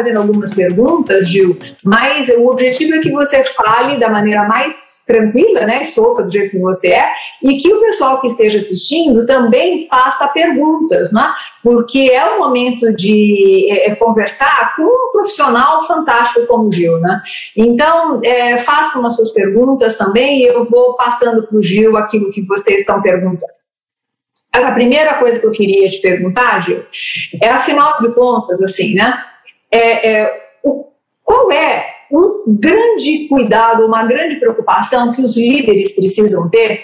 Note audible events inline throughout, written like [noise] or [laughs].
fazendo algumas perguntas, Gil, mas o objetivo é que você fale da maneira mais tranquila, né, solta do jeito que você é, e que o pessoal que esteja assistindo também faça perguntas, né? Porque é um momento de é, é conversar com um profissional fantástico como o Gil, né? Então, é, façam as suas perguntas também e eu vou passando para o Gil aquilo que vocês estão perguntando. A primeira coisa que eu queria te perguntar, Gil, é afinal de contas, assim, né? É, é, o, qual é um grande cuidado, uma grande preocupação que os líderes precisam ter,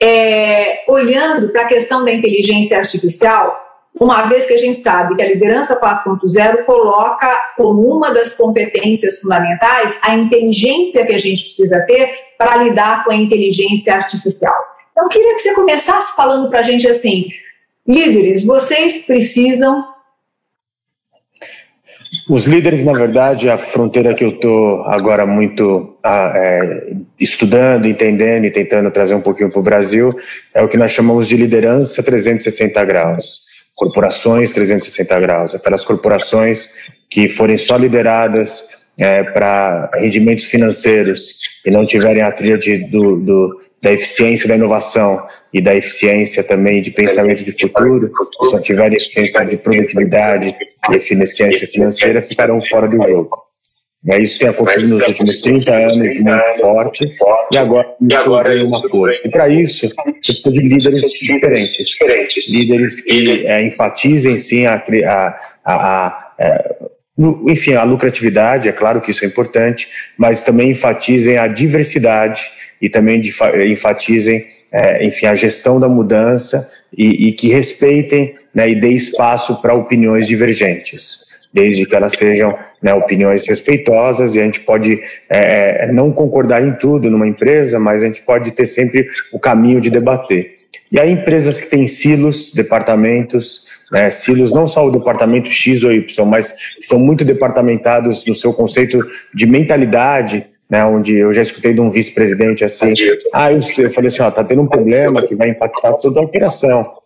é, olhando para a questão da inteligência artificial, uma vez que a gente sabe que a liderança 4.0 coloca como uma das competências fundamentais a inteligência que a gente precisa ter para lidar com a inteligência artificial. Então, eu queria que você começasse falando para a gente assim: líderes, vocês precisam. Os líderes, na verdade, a fronteira que eu estou agora muito ah, é, estudando, entendendo e tentando trazer um pouquinho para o Brasil é o que nós chamamos de liderança 360 graus. Corporações 360 graus, aquelas corporações que forem só lideradas é, para rendimentos financeiros e não tiverem a tríade do, do, da eficiência da inovação e da eficiência também de pensamento de futuro, se não tiverem eficiência de produtividade e eficiência financeira, ficarão fora do jogo. É, isso tem acontecido nos últimos 30 anos muito forte e agora isso ganha uma força. E para isso, você precisa de líderes diferentes. Líderes que é, enfatizem sim a, a, a, a é, enfim, a lucratividade, é claro que isso é importante, mas também enfatizem a diversidade e também enfatizem, é, enfim, a gestão da mudança e, e que respeitem né, e dê espaço para opiniões divergentes, desde que elas sejam né, opiniões respeitosas e a gente pode é, não concordar em tudo numa empresa, mas a gente pode ter sempre o caminho de debater. E aí empresas que têm silos, departamentos, né, silos não só o departamento X ou Y, mas são muito departamentados no seu conceito de mentalidade, né, onde eu já escutei de um vice-presidente assim, ah, eu, eu falei assim, ó, tá tendo um problema que vai impactar toda a operação.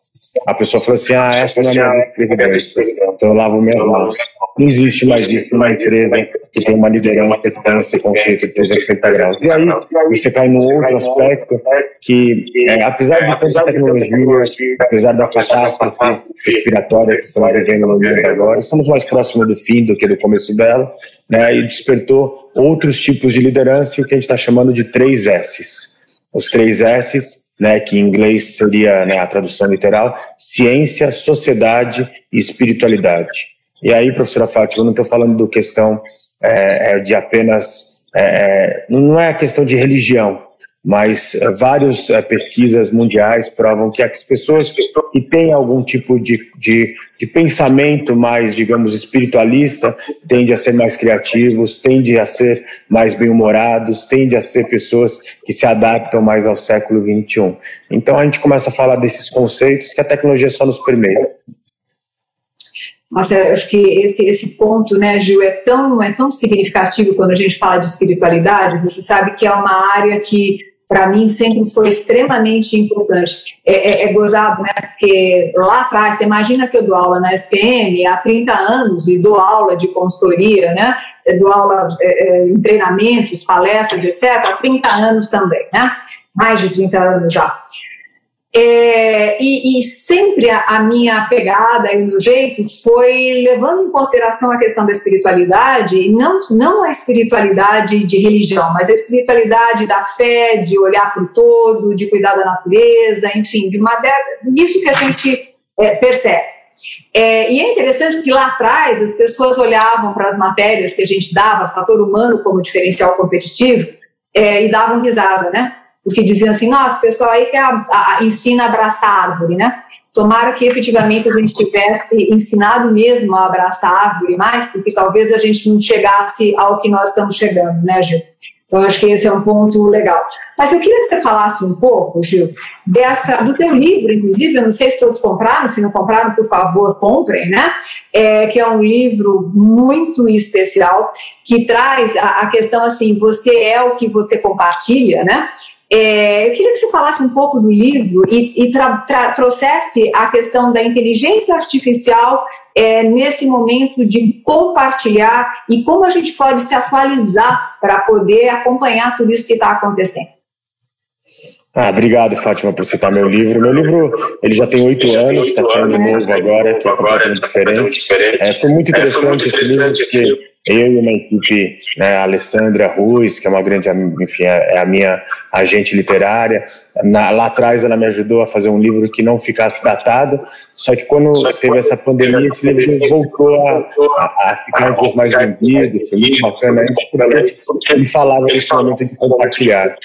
A pessoa falou assim: ah, essa não é minha vice-presidência, então eu lavo minhas mãos. Não existe mais isso numa empresa que tem uma liderança que tem esse conceito de 360 graus. E aí você cai num outro aspecto que, é, apesar de tanta tecnologia, apesar da catástrofe respiratória que estamos vivendo no mundo agora, estamos mais próximos do fim do que do começo dela, né, e despertou outros tipos de liderança, o que a gente está chamando de três S's. Os três S's né, que em inglês seria né, a tradução literal, ciência, sociedade e espiritualidade. E aí, professora Fátima, eu não estou falando do questão é, é de apenas, é, é, não é a questão de religião, mas é, várias é, pesquisas mundiais provam que as pessoas que têm algum tipo de, de, de, pensamento mais, digamos, espiritualista tendem a ser mais criativos, tendem a ser mais bem-humorados, tendem a ser pessoas que se adaptam mais ao século XXI. Então a gente começa a falar desses conceitos que a tecnologia só nos permite. Nossa, acho que esse, esse ponto, né, Gil, é tão, é tão significativo quando a gente fala de espiritualidade. Você sabe que é uma área que para mim sempre foi extremamente importante. É, é, é, gozado, né? Porque lá atrás, você imagina que eu dou aula na SPM há 30 anos e dou aula de consultoria, né? Eu dou aula é, é, em treinamentos, palestras, etc., há 30 anos também, né? Mais de 30 anos já. É, e, e, sempre a, a, minha pegada e o meu jeito foi levando em consideração a questão da espiritualidade, não, não a espiritualidade de religião, mas a espiritualidade da fé, de olhar para o todo, de cuidar da natureza, enfim, de uma, disso que a gente é, percebe. É, e é interessante que lá atrás as pessoas olhavam para as matérias que a gente dava, fator humano como diferencial competitivo, é, e davam risada, né? Porque diziam assim, nossa, pessoal aí que a, a, ensina a abraçar a árvore, né? Tomara que efetivamente a gente tivesse ensinado mesmo a abraçar a árvore mais, porque talvez a gente não chegasse ao que nós estamos chegando, né, Gil? Então, acho que esse é um ponto legal. Mas eu queria que você falasse um pouco, Gil, dessa, do teu livro, inclusive, eu não sei se todos compraram, se não compraram, por favor, comprem, né? É, que é um livro muito especial, que traz a, a questão assim, você é o que você compartilha, né? É, eu queria que você falasse um pouco do livro e, e tra, tra, trouxesse a questão da inteligência artificial é, nesse momento de compartilhar e como a gente pode se atualizar para poder acompanhar tudo isso que está acontecendo. Ah, obrigado, Fátima, por citar meu livro. Meu livro ele já tem oito anos, está saindo novo agora, que é completamente diferente. É, foi muito interessante esse livro, porque eu e uma equipe, né, a Alessandra Ruiz, que é uma grande, enfim, é, é a minha agente literária, na, lá atrás ela me ajudou a fazer um livro que não ficasse datado, só que quando teve essa pandemia, esse livro voltou a, a, a ficar entre os mais vendidos, foi muito bacana isso, porque ele falava desse momento de compartilhar.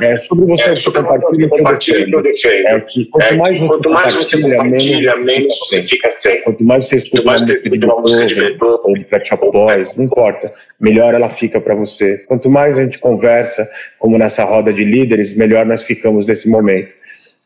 É, sobre você, é, sobre compartilha, compartilha que eu defendo, é que quanto mais você quanto mais compartilha, compartilha menos você fica sem. Quanto mais você escuta uma música de Beethoven ou de Pet Shop Boys, não importa, melhor ela fica para você. Quanto mais a gente conversa, como nessa roda de líderes, melhor nós ficamos nesse momento.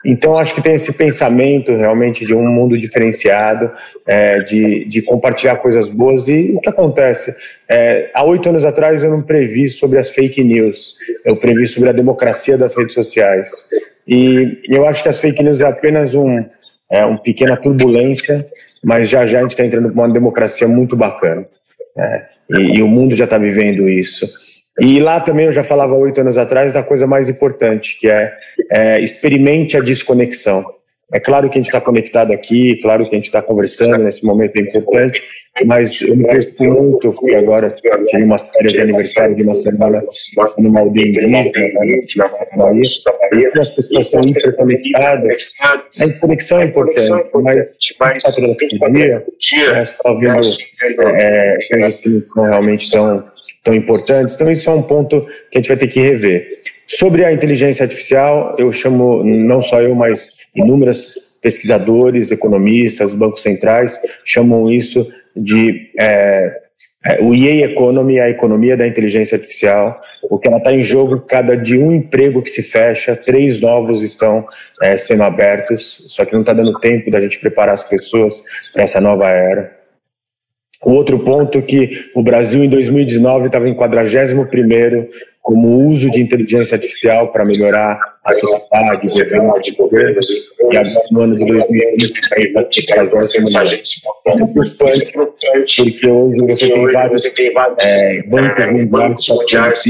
Então, acho que tem esse pensamento realmente de um mundo diferenciado, é, de, de compartilhar coisas boas. E o que acontece? É, há oito anos atrás, eu não previ sobre as fake news, eu previ sobre a democracia das redes sociais. E eu acho que as fake news é apenas um, é, uma pequena turbulência, mas já já a gente está entrando numa democracia muito bacana. É, e, e o mundo já está vivendo isso. E lá também eu já falava oito anos atrás da coisa mais importante, que é, é experimente a desconexão. É claro que a gente está conectado aqui, claro que a gente está conversando nesse momento é importante, mas eu me preocupo muito, fui agora, tive umas férias de aniversário de uma semana numa aldeia indígena, na Bahia, e as pessoas estão interconectadas. A conexão é importante, mas quatro horas por dia, é só vendo é, coisas que não realmente estão tão importantes. Então, isso é um ponto que a gente vai ter que rever. Sobre a inteligência artificial, eu chamo, não só eu, mas inúmeras pesquisadores, economistas, bancos centrais, chamam isso de é, é, o EA Economy, a economia da inteligência artificial, porque ela está em jogo cada de um emprego que se fecha, três novos estão é, sendo abertos, só que não está dando tempo da gente preparar as pessoas para essa nova era. O outro ponto é que o Brasil, em 2019, estava em 41 como uso de inteligência artificial para melhorar a sociedade, o governo, de governos, e agora no ano de 2020 está aí para é importante, porque hoje você tem vários é, bancos mundiais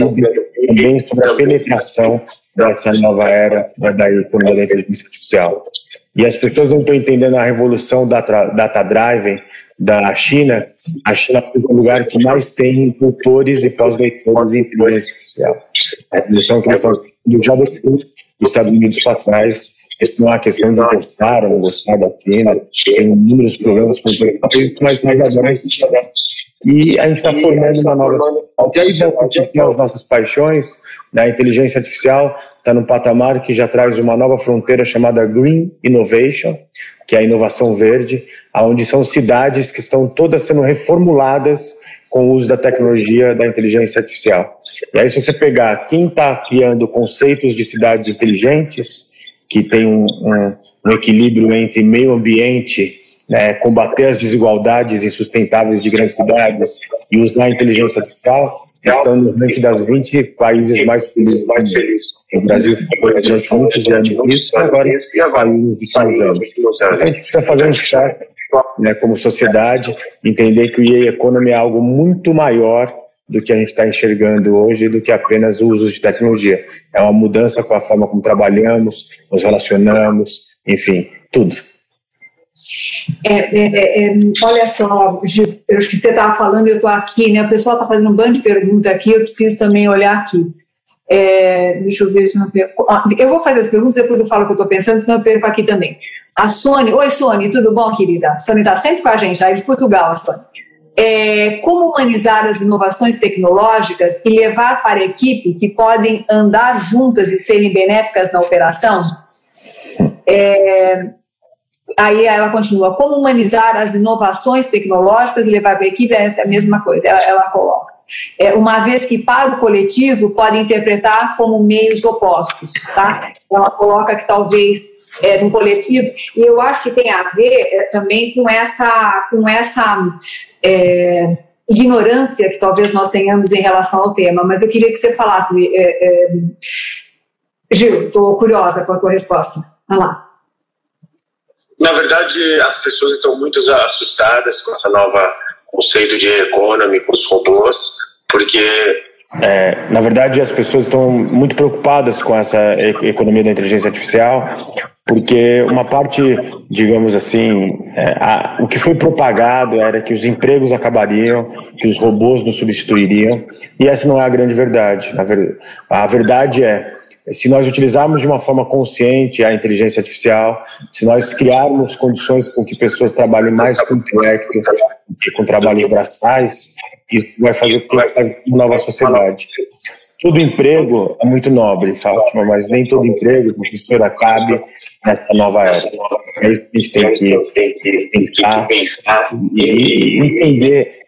também sobre a penetração dessa nova era da economia da inteligência artificial. E as pessoas não estão entendendo a revolução data, data da China, a China é o lugar que mais tem doutores e pós-doutores em inteligência artificial. A evolução que eles estão já deixou os Estados Unidos para trás. Isso não é questão de gostar ou não gostar da China, tem inúmeros problemas com o país, mas mais agora e a gente está formando uma nova. E aí vão continuar as nossas paixões, né? a inteligência artificial está num patamar que já traz uma nova fronteira chamada Green Innovation, que é a inovação verde, onde são cidades que estão todas sendo reformuladas com o uso da tecnologia da inteligência artificial. E aí, se você pegar quem está criando conceitos de cidades inteligentes, que tem um, um, um equilíbrio entre meio ambiente, né, combater as desigualdades insustentáveis de grandes cidades e usar a inteligência artificial, estão no ranking das 20 países mais felizes do mundo. O Brasil ficou durante muitos anos nisso, agora saiu nos últimos anos. Então a gente precisa fazer um check né, como sociedade, entender que o EA Economy é algo muito maior do que a gente está enxergando hoje, do que apenas o uso de tecnologia. É uma mudança com a forma como trabalhamos, nos relacionamos, enfim, tudo. É, é, é, é, olha só, eu acho que você estava falando, eu estou aqui, né? O pessoal está fazendo um bando de perguntas aqui, eu preciso também olhar aqui. É, deixa eu ver se não perco. Ah, eu vou fazer as perguntas, depois eu falo o que eu estou pensando, senão eu perco aqui também. A Sônia, oi Sônia, tudo bom, querida? A Sônia está sempre com a gente, aí de Portugal, a Sônia. É, como humanizar as inovações tecnológicas e levar para a equipe que podem andar juntas e serem benéficas na operação? É, Aí ela continua, como humanizar as inovações tecnológicas e levar para a equipe, essa é a mesma coisa, ela, ela coloca. É, uma vez que para o coletivo pode interpretar como meios opostos, tá? Ela coloca que talvez é, no coletivo, e eu acho que tem a ver é, também com essa, com essa é, ignorância que talvez nós tenhamos em relação ao tema, mas eu queria que você falasse, é, é Gil, estou curiosa com a sua resposta. Vamos lá. Na verdade, as pessoas estão muito assustadas com essa nova conceito de economy, com os robôs, porque é, na verdade, as pessoas estão muito preocupadas com essa economia da inteligência artificial, porque uma parte, digamos assim, é, a, o que foi propagado era que os empregos acabariam, que os robôs nos substituiriam, e essa não é a grande verdade. Ver, a verdade é se nós utilizarmos de uma forma consciente a inteligência artificial, se nós criarmos condições com que pessoas trabalhem mais com intelecto que com trabalhos braçais, isso vai fazer com que uma nova sociedade. Todo emprego é muito nobre, Fátima, mas nem todo emprego, professora, cabe nessa nova era. É isso que a gente tem que pensar e entender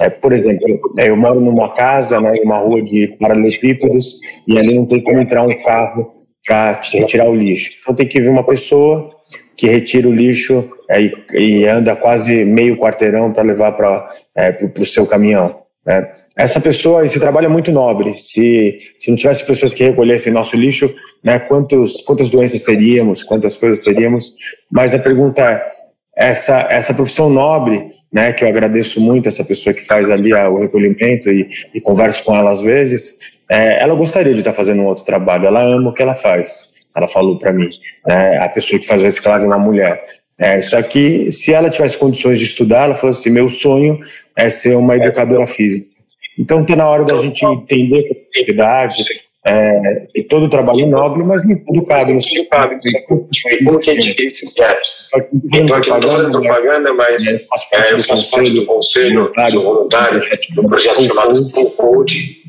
é, por exemplo, é, eu moro numa casa, né, uma rua de paralelepípedos, e ali não tem como entrar um carro para retirar o lixo. Então tem que vir uma pessoa que retira o lixo é, e, e, anda quase meio quarteirão para levar para é, o seu caminhão. Né? Essa pessoa, esse trabalho é muito nobre. Se, se não tivesse pessoas que recolhessem nosso lixo, né, quantos, quantas doenças teríamos, quantas coisas teríamos? Mas a pergunta é, essa, essa profissão nobre, né, que eu agradeço muito essa pessoa que faz ali a, o recolhimento e, e, converso com ela às vezes, é, ela gostaria de estar fazendo um outro trabalho, ela ama o que ela faz, ela falou para mim, né, a pessoa que faz o reciclagem é uma mulher. É, só que se ela tivesse condições de estudar, ela falou assim, meu sonho é ser uma educadora física. Então está na hora da gente entender a possibilidade, é, e todo o trabalho é nobre, mas nem tudo cabe. Não tudo cabe. Como que gente cria esses gaps? Então, aqui não estou fazendo propaganda, mas é, eu faço parte do conselho voluntário do projeto chamado Full Code.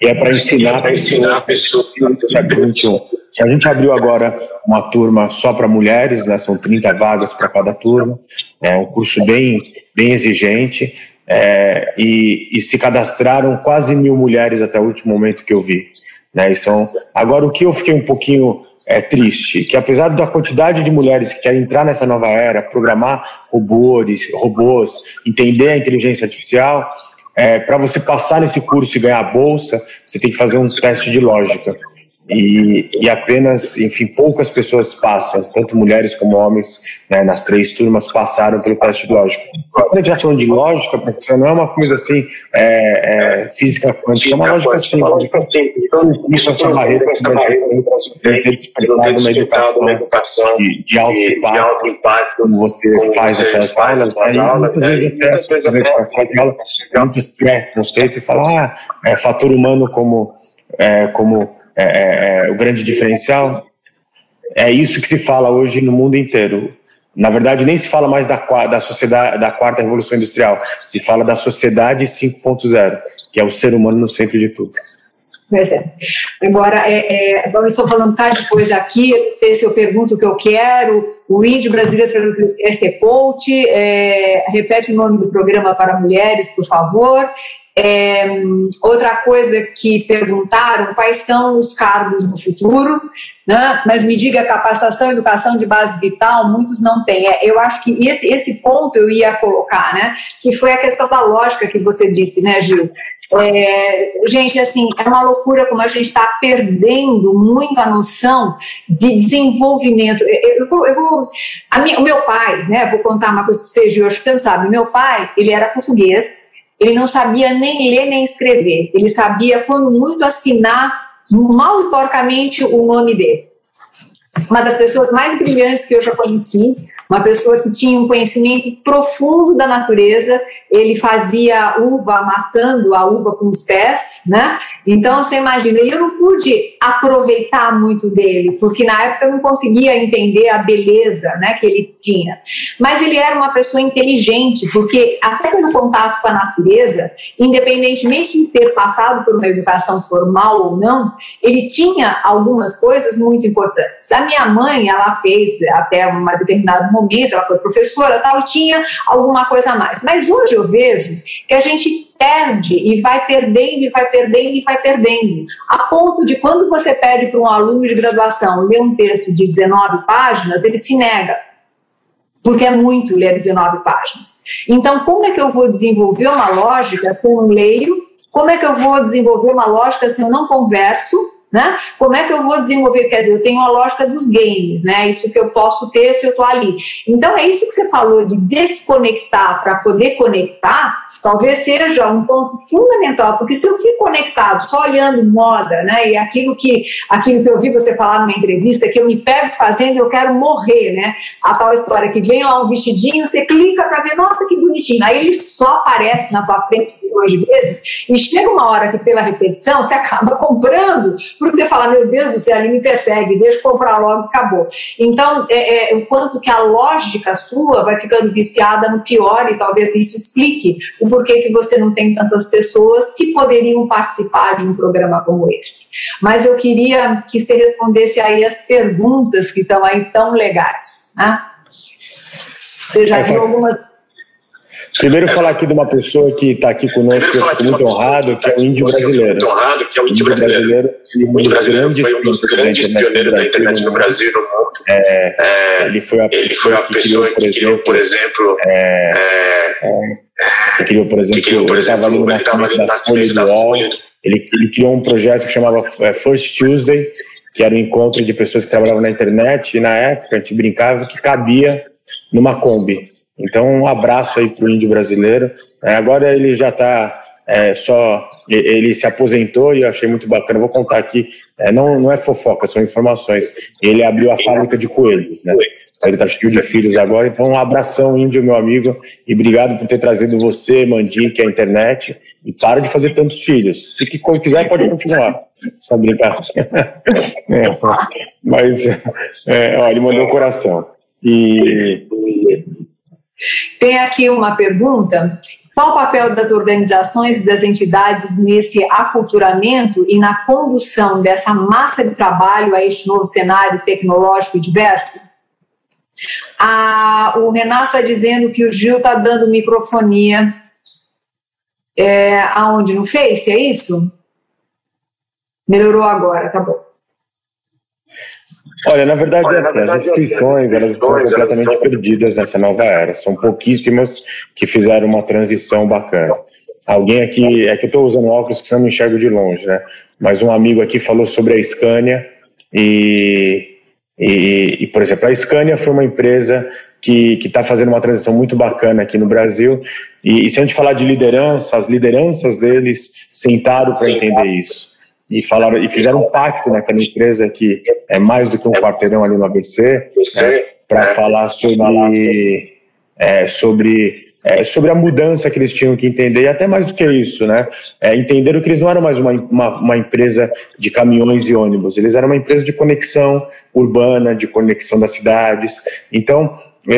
E é para ensinar, é ensinar a pessoa. A gente abriu agora uma turma só para mulheres, né? são 30 vagas para cada turma. É um curso bem, bem exigente. É, e, e se cadastraram quase mil mulheres até o último momento que eu vi. Né? Então, agora, o que eu fiquei um pouquinho é, triste, que apesar da quantidade de mulheres que querem entrar nessa nova era, programar robôs, robôs entender a inteligência artificial, é, para você passar nesse curso e ganhar a bolsa, você tem que fazer um teste de lógica e, e, apenas, enfim, poucas pessoas passam, tanto mulheres como homens, né, nas três turmas passaram pelo teste de lógica. Quando a gente está falando de lógica, professor, não é uma coisa assim, é, é, física quântica, é uma lógica simples. Então, isso é essa barreira que deve ter despertado uma educação de, de, alto, de, impacto, de alto impacto, como você como faz as suas aulas, né, e muitas vezes até, muitas vezes até, muitos pré-conceitos e falar, ah, é fator humano como, é, como é, é, é, o grande diferencial. É isso que se fala hoje no mundo inteiro. Na verdade, nem se fala mais da, da sociedade, da quarta revolução industrial, se fala da sociedade 5.0, que é o ser humano no centro de tudo. Pois é. Agora, é, é, falando tá de coisa aqui, não sei se eu pergunto o que eu quero, o índio brasileiro quer ser é, repete o nome do programa para mulheres, por favor, é, outra coisa que perguntaram, quais são os cargos no futuro, né? mas me diga, capacitação educação de base vital, muitos não têm. É, eu acho que esse, esse ponto eu ia colocar, né? que foi a questão da lógica que você disse, né, Gil? É, gente, assim, é uma loucura como a gente está perdendo muito a noção de desenvolvimento. Eu, eu vou, eu vou minha, o meu pai, né, vou contar uma coisa para você, Gil, acho que você não sabe, meu pai, ele era português, ele não sabia nem ler nem escrever. Ele sabia, quando muito, assinar mal e porcamente o nome dele. Uma das pessoas mais brilhantes que eu já conheci, uma pessoa que tinha um conhecimento profundo da natureza, ele fazia uva amassando a uva com os pés, né? Então você imagina, eu não pude aproveitar muito dele, porque na época eu não conseguia entender a beleza, né, que ele tinha. Mas ele era uma pessoa inteligente, porque até pelo contato com a natureza, independentemente de ter passado por uma educação formal ou não, ele tinha algumas coisas muito importantes. A minha mãe, ela fez até um determinado momento, ela foi professora, tal, e tinha alguma coisa a mais. Mas hoje eu vejo que a gente perde e vai perdendo e vai perdendo e vai perdendo. A ponto de quando você pede para um aluno de graduação ler um texto de 19 páginas, ele se nega. Porque é muito ler 19 páginas. Então, como é que eu vou desenvolver uma lógica eu não leio? Como é que eu vou desenvolver uma lógica se eu não converso? Né? Como é que eu vou desenvolver? Quer dizer, eu tenho a lógica dos games, né? Isso que eu posso ter se eu estou ali. Então, é isso que você falou de desconectar para poder conectar, talvez seja um ponto fundamental, porque se eu fico conectado só olhando moda, né? E aquilo que, aquilo que eu vi você falar numa entrevista, que eu me pego fazendo, eu quero morrer, né? A tal história que vem lá um vestidinho, você clica para ver, nossa, que bonitinho. Aí ele só aparece na tua frente milhões de vezes, e chega uma hora que pela repetição você acaba comprando porque você fala, meu Deus do céu, ele me persegue, deixa eu comprar logo, acabou. Então, é, é, o quanto que a lógica sua vai ficando viciada no pior, e talvez isso explique o porquê que você não tem tantas pessoas que poderiam participar de um programa como esse. Mas eu queria que você respondesse aí as perguntas que estão aí tão legais. Né? Você já viu algumas Primeiro falar aqui de uma pessoa que está aqui conosco, que eu fico muito honrado, que é o índio brasileiro. Muito honrado, que é o índio brasileiro. E um brasileiro foi um dos grandes pioneiros da internet no Brasil e no mundo. É, é, ele foi a pessoa que criou, por exemplo, é, é, que criou, por exemplo, por exemplo, ele estava ali na folha do UOL. Ele, ele criou um projeto que chamava é, First Tuesday, que era um encontro de pessoas que trabalhavam na internet, e na época a gente brincava que cabia numa Kombi. Então, um abraço aí para o índio brasileiro. É, agora ele já está é, só. Ele se aposentou e eu achei muito bacana. Vou contar aqui. É, não, não é fofoca, são informações. Ele abriu a fábrica de coelhos, né? Ele está cheio de filhos agora. Então, um abração, índio, meu amigo. E obrigado por ter trazido você, Mandique, a internet. E para de fazer tantos filhos. Se quiser, pode continuar. Só brincar. [laughs] É, mas, é, ó, ele mandou o coração. E tem aqui uma pergunta. Qual o papel das organizações e das entidades nesse aculturamento e na condução dessa massa de trabalho a este novo cenário tecnológico diverso? Ah, o Renato está dizendo que o Gil está dando microfonia é, aonde? No Face, é isso? Melhorou agora, tá bom. Olha, na verdade, Olha, na assim, verdade as instituições elas estão completamente elas perdidas nessa nova era. São pouquíssimas que fizeram uma transição bacana. Alguém aqui, é que eu estou usando óculos que não me enxergo de longe, né? Mas um amigo aqui falou sobre a Scania e, e, e por exemplo, a Scania foi uma empresa que está fazendo uma transição muito bacana aqui no Brasil. E, e se a gente falar de liderança, as lideranças deles sentaram para entender isso e falaram e fizeram um pacto naquela empresa que é mais do que um quarteirão ali no ABC né, para falar sobre é, sobre é, sobre a mudança que eles tinham que entender, e até mais do que isso, né? É, entenderam que eles não eram mais uma, uma, uma, empresa de caminhões e ônibus, eles eram uma empresa de conexão urbana, de conexão das cidades. Então, é,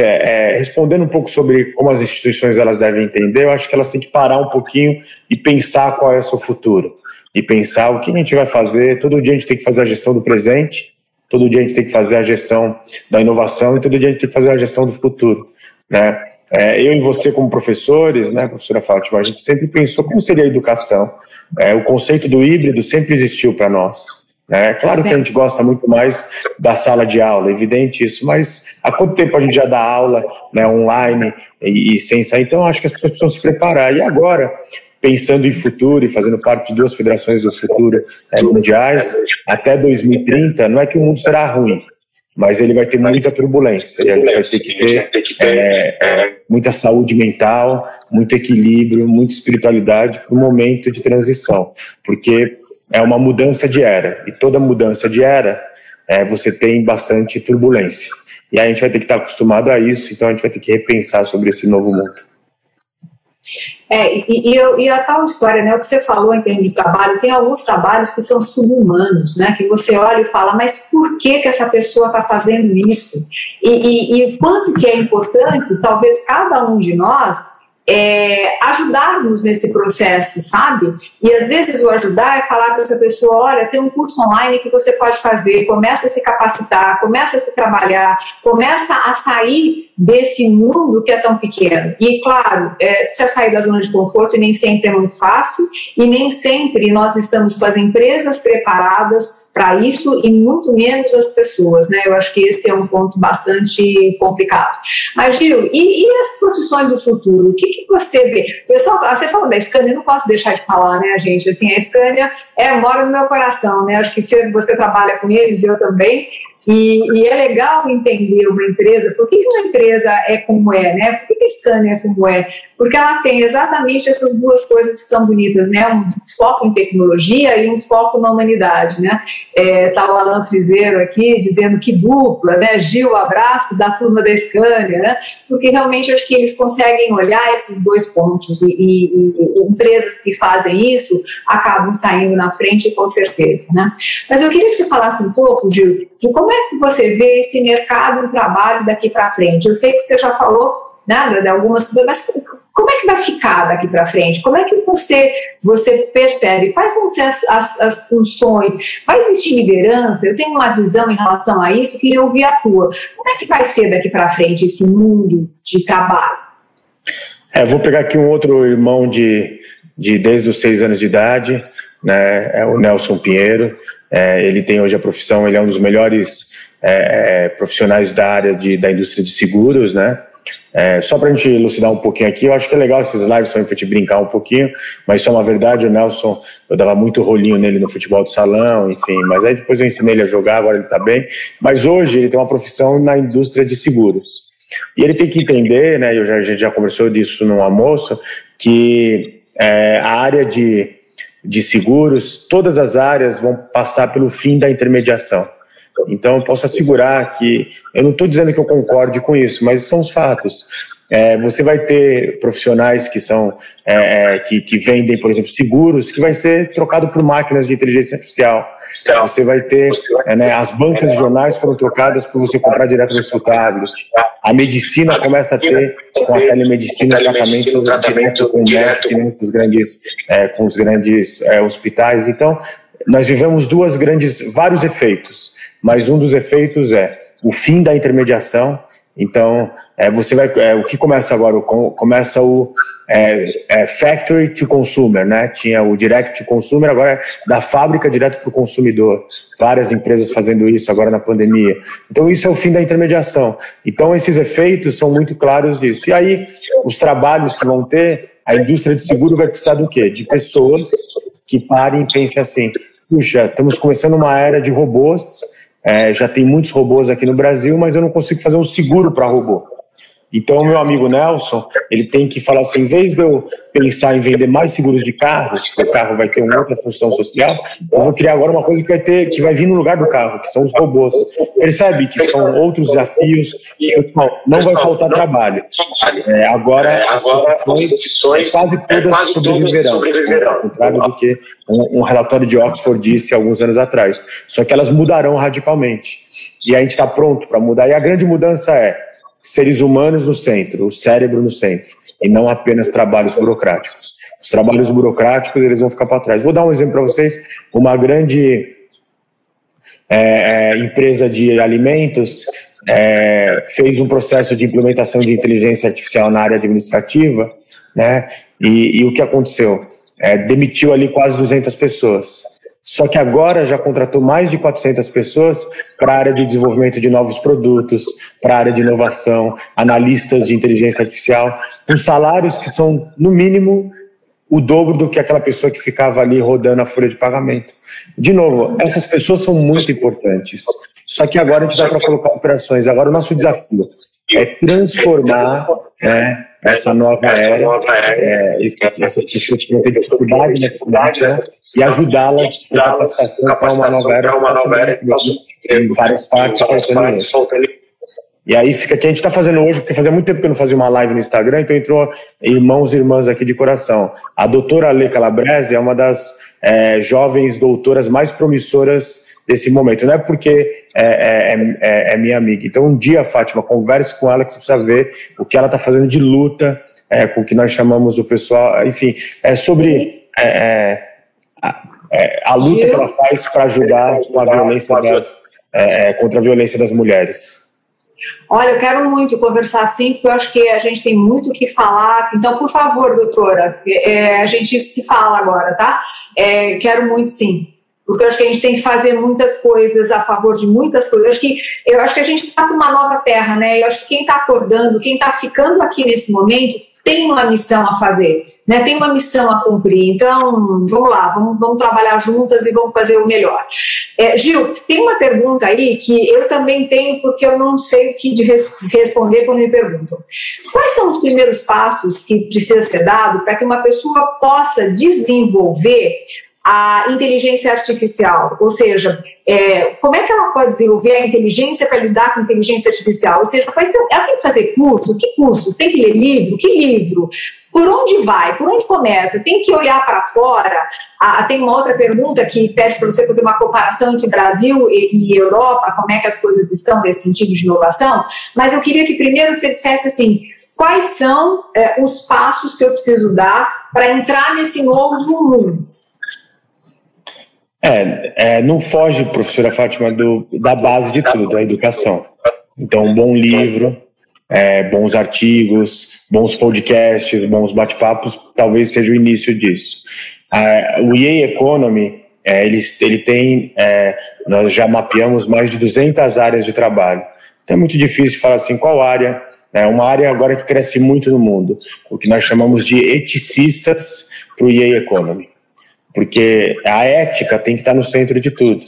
é, respondendo um pouco sobre como as instituições elas devem entender, eu acho que elas têm que parar um pouquinho e pensar qual é o seu futuro e pensar o que a gente vai fazer. Todo dia a gente tem que fazer a gestão do presente, todo dia a gente tem que fazer a gestão da inovação e todo dia a gente tem que fazer a gestão do futuro. Né? É, eu e você, como professores, né, professora Fátima, a gente sempre pensou como seria a educação. É, o conceito do híbrido sempre existiu para nós. É claro que a gente gosta muito mais da sala de aula, é evidente isso, mas há quanto tempo a gente já dá aula né, online e, e sem sair? Então, acho que as pessoas precisam se preparar. E agora, pensando em futuro e fazendo parte de duas federações do futuro é, mundiais, até 2030, não é que o mundo será ruim, mas ele vai ter muita turbulência e a gente vai ter que ter é, é, muita saúde mental, muito equilíbrio, muita espiritualidade para o momento de transição, porque é uma mudança de era e toda mudança de era é, você tem bastante turbulência e a gente vai ter que estar acostumado a isso, então a gente vai ter que repensar sobre esse novo mundo. É, e, e, eu, e, a tal história, né, o que você falou em termos de trabalho, tem alguns trabalhos que são subhumanos, né, que você olha e fala, mas por que, que essa pessoa está fazendo isso? E, e, e quanto que é importante, talvez cada um de nós é, ajudarmos nesse processo, sabe? E às vezes o ajudar é falar para essa pessoa: olha, tem um curso online que você pode fazer, começa a se capacitar, começa a se trabalhar, começa a sair desse mundo que é tão pequeno. E, claro, é, precisa sair da zona de conforto e nem sempre é muito fácil, e nem sempre nós estamos com as empresas preparadas para isso e muito menos as pessoas, né? Eu acho que esse é um ponto bastante complicado. Mas, Gil, e, e as profissões do futuro? O que, que você vê? Pessoal, você falou da Scania, eu não posso deixar de falar, né, gente? Assim, a Scania é, mora no meu coração, né? Acho que você, você trabalha com eles, eu também. E, e, é legal entender uma empresa, por que uma empresa é como é, né? Por que a Scania é como é? Porque ela tem exatamente essas duas coisas que são bonitas, né? Um foco em tecnologia e um foco na humanidade, né? É, tá o Alan Frizeiro aqui dizendo que dupla, né? Gil, abraço da turma da Scania, né? Porque realmente acho que eles conseguem olhar esses dois pontos e, e, e empresas que fazem isso acabam saindo na frente com certeza, né? Mas eu queria que você falasse um pouco, Gil, de como é que você vê esse mercado de trabalho daqui para frente? Eu sei que você já falou nada né, de algumas coisas, mas como é que vai ficar daqui para frente? Como é que você, você percebe? Quais vão ser as, as, as, funções? Vai existir liderança? Eu tenho uma visão em relação a isso, queria ouvir a tua. Como é que vai ser daqui para frente esse mundo de trabalho? É, vou pegar aqui um outro irmão de, de desde os seis anos de idade, né, é o Nelson Pinheiro. É, ele tem hoje a profissão, ele é um dos melhores é, é profissionais da área de, da indústria de seguros, né? É, só para a gente elucidar um pouquinho aqui, eu acho que é legal esses lives também para te brincar um pouquinho, mas só uma verdade, o Nelson, eu dava muito rolinho nele no futebol de salão, enfim, mas aí depois eu ensinei ele a jogar, agora ele está bem. Mas hoje ele tem uma profissão na indústria de seguros. E ele tem que entender, né, eu já, a gente já conversou disso no almoço, que é, a área de de seguros, todas as áreas vão passar pelo fim da intermediação. Então, eu posso assegurar que, eu não estou dizendo que eu concorde com isso, mas são os fatos. É, você vai ter profissionais que são é, é, que, que, vendem, por exemplo, seguros, que vai ser trocado por máquinas de inteligência artificial. Você vai ter é, né, as bancas de jornais foram trocadas por você comprar direto no seu tablet. A medicina começa a ter com a telemedicina tratamento, tratamento com direto com os grandes é, com os grandes é, hospitais. Então, nós vivemos duas grandes vários efeitos, mas um dos efeitos é o fim da intermediação então, é, você vai, é, o que começa agora? Começa o é, é, factory to consumer, né? Tinha o direct to consumer, agora é da fábrica direto para o consumidor. Várias empresas fazendo isso agora na pandemia. Então, isso é o fim da intermediação. Então, esses efeitos são muito claros disso. E aí, os trabalhos que vão ter, a indústria de seguro vai precisar do quê? De pessoas que parem e pensem assim: puxa, estamos começando uma era de robôs é, já tem muitos robôs aqui no Brasil, mas eu não consigo fazer um seguro para robô. Então, meu amigo Nelson, ele tem que falar assim, em vez de eu pensar em vender mais seguros de carro, porque o carro vai ter uma outra função social, eu vou criar agora uma coisa que vai ter, que vai vir no lugar do carro, que são os robôs. Percebe que são outros desafios, não, não vai faltar trabalho. É, agora, as profissões quase todas sobreviverão, ao contrário do que um, um relatório de Oxford disse alguns anos atrás. Só que elas mudarão radicalmente. E a gente está pronto para mudar. E a grande mudança é seres humanos no centro, o cérebro no centro, e não apenas trabalhos burocráticos. Os trabalhos burocráticos eles vão ficar para trás. Vou dar um exemplo para vocês. Uma grande é, é, empresa de alimentos é, fez um processo de implementação de inteligência artificial na área administrativa, né? E, e o que aconteceu? É, demitiu ali quase 200 pessoas. Só que agora já contratou mais de 400 pessoas para a área de desenvolvimento de novos produtos, para a área de inovação, analistas de inteligência artificial, com salários que são, no mínimo, o dobro do que aquela pessoa que ficava ali rodando a folha de pagamento. De novo, essas pessoas são muito importantes. Só que agora a gente dá para colocar operações. Agora o nosso desafio é transformar né, essa nova era, é, essas pessoas que vão ter dificuldade nessa cidade, né, e ajudá-las na capacitação para uma nova era, uma nova era em várias partes faltando e aí fica que a gente está fazendo hoje, porque fazia muito tempo que eu não fazia uma live no Instagram, então entrou irmãos e irmãs aqui de coração. A doutora Ale Calabrese é uma das é, jovens doutoras mais promissoras desse momento. Não é porque é, é, é, é, minha amiga. Então, um dia, Fátima, converse com ela que você precisa ver o que ela está fazendo de luta é, com o que nós chamamos o pessoal. Enfim, é sobre é, é, a, a, luta que ela faz para ajudar com a violência das, contra a violência das mulheres. Olha, eu quero muito conversar sim, porque eu acho que a gente tem muito o que falar. Então, por favor, doutora, é, é a gente se fala agora, tá? É, quero muito sim porque eu acho que a gente tem que fazer muitas coisas a favor de muitas coisas. Eu acho que, eu acho que a gente está com uma nova terra, né? Eu acho que quem está acordando, quem está ficando aqui nesse momento, tem uma missão a fazer, né? Tem uma missão a cumprir. Então, vamos lá, vamos, vamos trabalhar juntas e vamos fazer o melhor. É, Gil, tem uma pergunta aí que eu também tenho, porque eu não sei o que re responder quando me perguntam. Quais são os primeiros passos que precisa ser dado para que uma pessoa possa desenvolver a inteligência artificial, ou seja, é, como é que ela pode desenvolver a inteligência para lidar com a inteligência artificial? Ou seja, ela tem que fazer curso? Que cursos? Tem que ler livro? Que livro? Por onde vai? Por onde começa? Tem que olhar para fora? Ah, tem uma outra pergunta que pede para você fazer uma comparação entre Brasil e, e, Europa, como é que as coisas estão nesse sentido de inovação, mas eu queria que primeiro você dissesse assim, quais são é, os passos que eu preciso dar para entrar nesse novo mundo? É, é, não foge, professora Fátima, do, da base de tudo, a educação. Então, um bom livro, é, bons artigos, bons podcasts, bons bate-papos, talvez seja o início disso. o EA Economy, é, ele, ele tem, é, nós já mapeamos mais de 200 áreas de trabalho. Então é muito difícil falar assim, qual área? É uma área agora que cresce muito no mundo, o que nós chamamos de eticistas para o EA Economy porque a ética tem que estar no centro de tudo.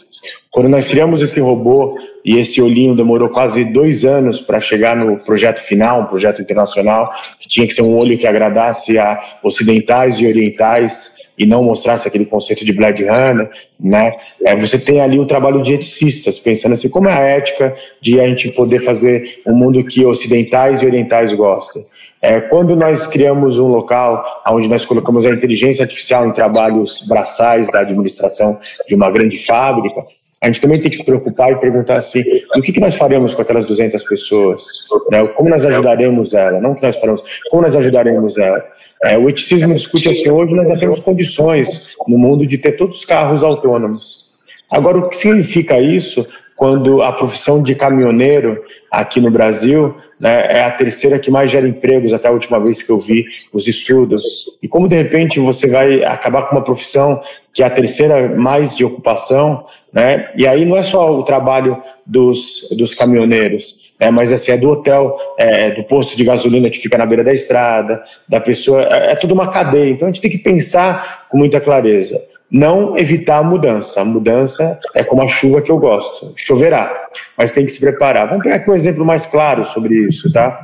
Quando nós criamos esse robô e esse olhinho demorou quase dois anos para chegar no projeto final, um projeto internacional, que tinha que ser um olho que agradasse a ocidentais e orientais e não mostrasse aquele conceito de Blade Runner, né? É, você tem ali o trabalho de eticistas, pensando assim, como é a ética de a gente poder fazer um mundo que ocidentais e orientais gostam. É, quando nós criamos um local onde nós colocamos a inteligência artificial em trabalhos braçais da administração de uma grande fábrica, a gente também tem que se preocupar e perguntar assim, o que, que nós faremos com aquelas 200 pessoas? Né? Como nós ajudaremos ela? Não o que nós faremos, como nós ajudaremos ela? É, o eticismo discute assim, hoje nós já temos condições no mundo de ter todos os carros autônomos. Agora, o que significa isso quando a profissão de caminhoneiro aqui no Brasil né, é a terceira que mais gera empregos até a última vez que eu vi os estudos. E como de repente você vai acabar com uma profissão que é a terceira mais de ocupação, né? E aí não é só o trabalho dos, dos caminhoneiros, é, mas assim, é do hotel, é, do posto de gasolina que fica na beira da estrada, da pessoa, é, é tudo uma cadeia. Então a gente tem que pensar com muita clareza não evitar a mudança. A mudança é como a chuva que eu gosto, choverá, mas tem que se preparar. Vamos pegar aqui um exemplo mais claro sobre isso, tá?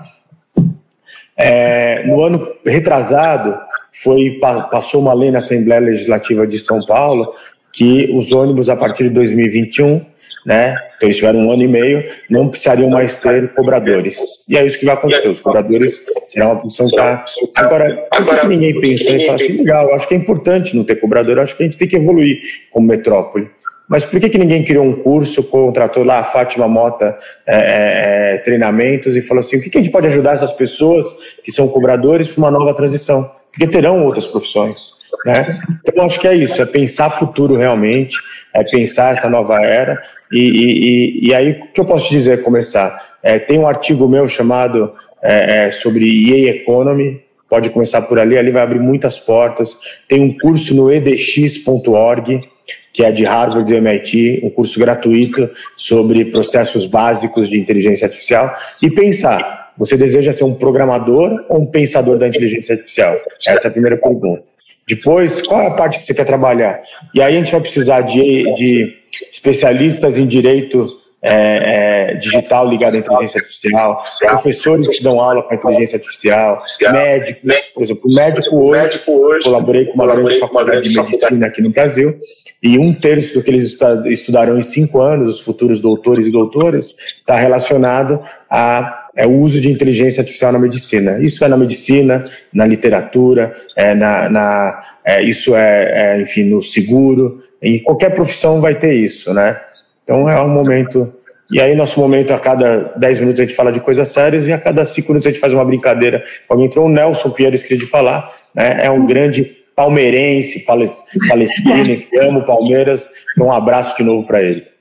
É, no ano retrasado, foi, passou uma lei na Assembleia Legislativa de São Paulo que os ônibus, a partir de 2021, né? Então eles tiveram um ano e meio, não precisariam mais ter cobradores. E é isso que vai acontecer. Os cobradores serão uma posição que tá. Agora, que ninguém pensou fala assim, legal, acho que é importante não ter cobrador, acho que a gente tem que evoluir como metrópole. Mas por que, que ninguém criou um curso, contratou lá a Fátima Mota é, é, é treinamentos e falou assim: o que, que a gente pode ajudar essas pessoas que são cobradores para uma nova transição? Porque terão outras profissões. Né? Então, acho que é isso: é pensar futuro realmente, é pensar essa nova era e, e, e, aí, o que eu posso te dizer, começar? É, tem um artigo meu chamado é, é, sobre EA Economy, pode começar por ali, ali vai abrir muitas portas. Tem um curso no edx.org, que é de Harvard e MIT, um curso gratuito sobre processos básicos de inteligência artificial. E pensar, você deseja ser um programador ou um pensador da inteligência artificial? Essa é a primeira pergunta. Depois, qual é a parte que você quer trabalhar? E aí a gente vai precisar de, de especialistas em direito é, é, digital ligado à inteligência artificial, professores que dão aula com a inteligência artificial, médicos, por exemplo, médico hoje, colaborei com uma grande faculdade de medicina aqui no Brasil, e um terço do que eles estudarão em cinco anos, os futuros doutores e doutoras, está relacionado a é o uso de inteligência artificial na medicina. Isso é na medicina, na literatura, é na, na é, isso é, é, enfim, no seguro, e qualquer profissão vai ter isso, né? Então é um momento. E aí, nosso momento, a cada 10 minutos a gente fala de coisas sérias e a cada 5 minutos a gente faz uma brincadeira. Alguém entrou o Nelson Pinheiro, esqueci de falar, né? É um grande palmeirense, palestrino, que [laughs] ama o Palmeiras. Então, um abraço de novo para ele.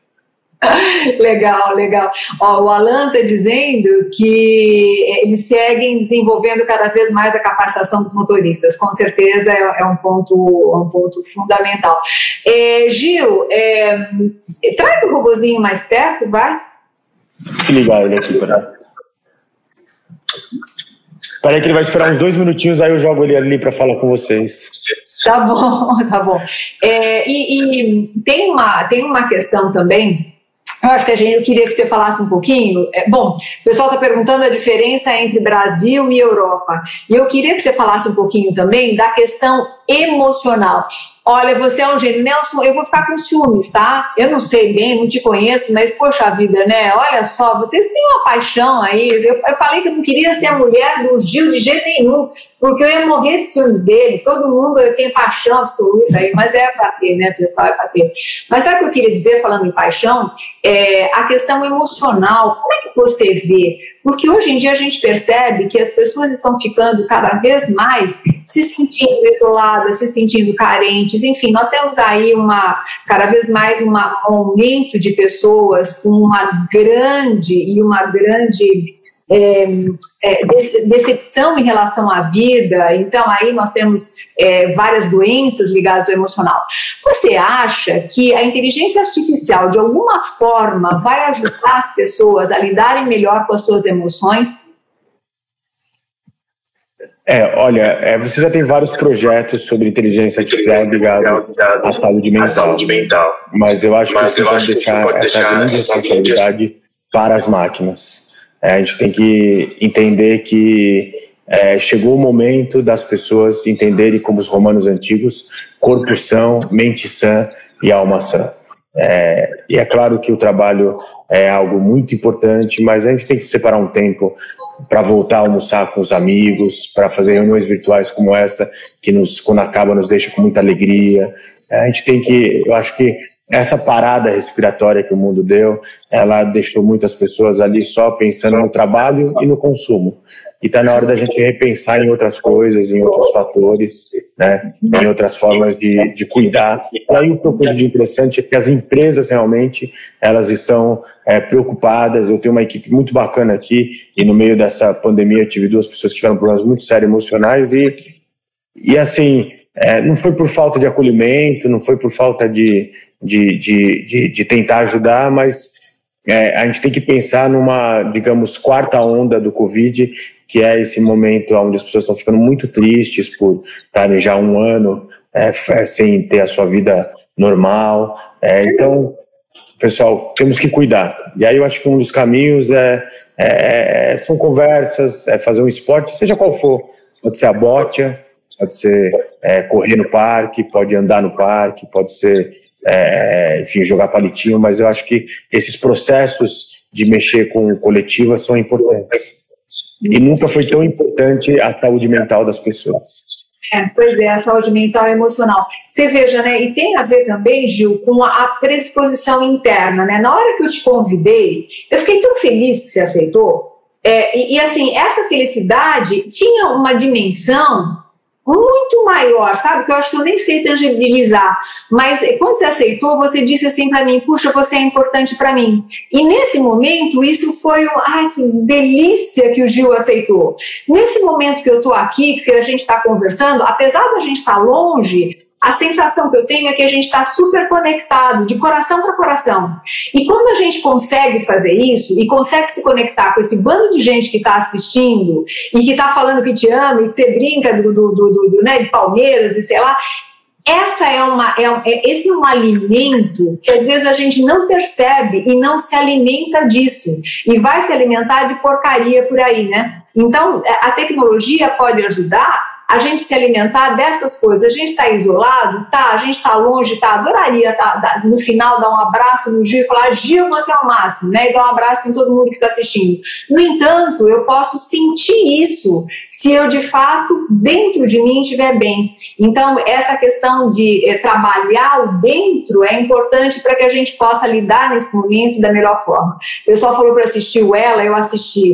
[laughs] legal, legal. Ó, o Alan está dizendo que eles seguem desenvolvendo cada vez mais a capacitação dos motoristas. Com certeza é, é um, ponto, um ponto fundamental. É, Gil, é, traz o robozinho mais perto, vai. Deixa eu ligar ele aqui para. Peraí que ele vai esperar uns dois minutinhos, aí eu jogo ele ali para falar com vocês. Tá bom, [laughs] tá bom. É, e, e tem, uma, tem uma questão também eu acho que a gente, eu queria que você falasse um pouquinho. É, bom, o pessoal está perguntando a diferença entre Brasil e Europa. E eu queria que você falasse um pouquinho também da questão emocional. Olha, você é um gênio. Nelson, eu vou ficar com ciúmes, tá? Eu não sei bem, não te conheço, mas poxa vida, né? Olha só, vocês têm uma paixão aí. Eu, eu falei que eu não queria ser a mulher do Gil de jeito nenhum, porque eu ia morrer de ciúmes dele. Todo mundo tem paixão absoluta aí, mas é pra ter, né, pessoal? É pra ter. Mas sabe o que eu queria dizer, falando em paixão? É a questão emocional. Como é que você vê? Porque hoje em dia a gente percebe que as pessoas estão ficando cada vez mais se sentindo isoladas, se sentindo carentes, enfim, nós temos aí uma cada vez mais um aumento de pessoas com uma grande e uma grande é, é, decepção em relação à vida, então aí nós temos é, várias doenças ligadas ao emocional. Você acha que a inteligência artificial, de alguma forma, vai ajudar as pessoas a lidarem melhor com as suas emoções? É, olha, é, você já tem vários projetos sobre inteligência artificial ligados à saúde mental. Mas eu acho que você pode deixar essa grande responsabilidade para as máquinas. É, a gente tem que entender que é, chegou o momento das pessoas entenderem como os romanos antigos, corpo são, mente sã e alma sã. É, e é claro que o trabalho é algo muito importante, mas a gente tem que separar um tempo para voltar a almoçar com os amigos, para fazer reuniões virtuais como essa, que nos, quando acaba nos deixa com muita alegria. É, a gente tem que, eu acho que essa parada respiratória que o mundo deu, ela deixou muitas pessoas ali só pensando no trabalho e no consumo. E está na hora da gente repensar em outras coisas, em outros fatores, né, em outras formas de, de cuidar. E aí o que eu vejo de interessante é que as empresas realmente elas estão é, preocupadas. Eu tenho uma equipe muito bacana aqui e no meio dessa pandemia eu tive duas pessoas que tiveram problemas muito sérios emocionais e e assim é, não foi por falta de acolhimento, não foi por falta de, de, de, de, de tentar ajudar, mas é, a gente tem que pensar numa, digamos, quarta onda do Covid, que é esse momento onde as pessoas estão ficando muito tristes por estarem já um ano é, sem ter a sua vida normal. É, então, pessoal, temos que cuidar. E aí eu acho que um dos caminhos é, é, é são conversas, é fazer um esporte, seja qual for. Pode ser a bote, pode ser é, correr no parque, pode andar no parque, pode ser, é, enfim, jogar palitinho, mas eu acho que esses processos de mexer com o coletivo são importantes. E nunca foi tão importante a saúde mental das pessoas. É, pois é, a saúde mental e emocional. Você veja, né? E tem a ver também, Gil, com a predisposição interna, né? Na hora que eu te convidei, eu fiquei tão feliz que você aceitou. É, e, e, assim, essa felicidade tinha uma dimensão muito maior, sabe? Que eu acho que eu nem sei tangibilizar. Mas quando você aceitou, você disse assim para mim: puxa, você é importante para mim. E nesse momento, isso foi, ai, que delícia que o Gil aceitou. Nesse momento que eu estou aqui, que a gente está conversando, apesar da gente estar tá longe, a sensação que eu tenho é que a gente está super conectado, de coração para coração. E quando a gente consegue fazer isso e consegue se conectar com esse bando de gente que está assistindo e que está falando que te ama e que você brinca do, do, do, do né, de Palmeiras e sei lá, essa é uma, é, é, esse é um alimento que às vezes a gente não percebe e não se alimenta disso e vai se alimentar de porcaria por aí, né? Então a tecnologia pode ajudar a gente se alimentar dessas coisas. A gente está isolado, tá? A gente está longe, tá? Adoraria tá, no final dar um abraço no Gil e falar: Gil, você é o máximo, né? E dar um abraço em todo mundo que está assistindo. No entanto, eu posso sentir isso se eu de fato dentro de mim estiver bem. Então, essa questão de eh, trabalhar o dentro é importante para que a gente possa lidar nesse momento da melhor forma. O pessoal falou para assistir o Ela, eu assisti.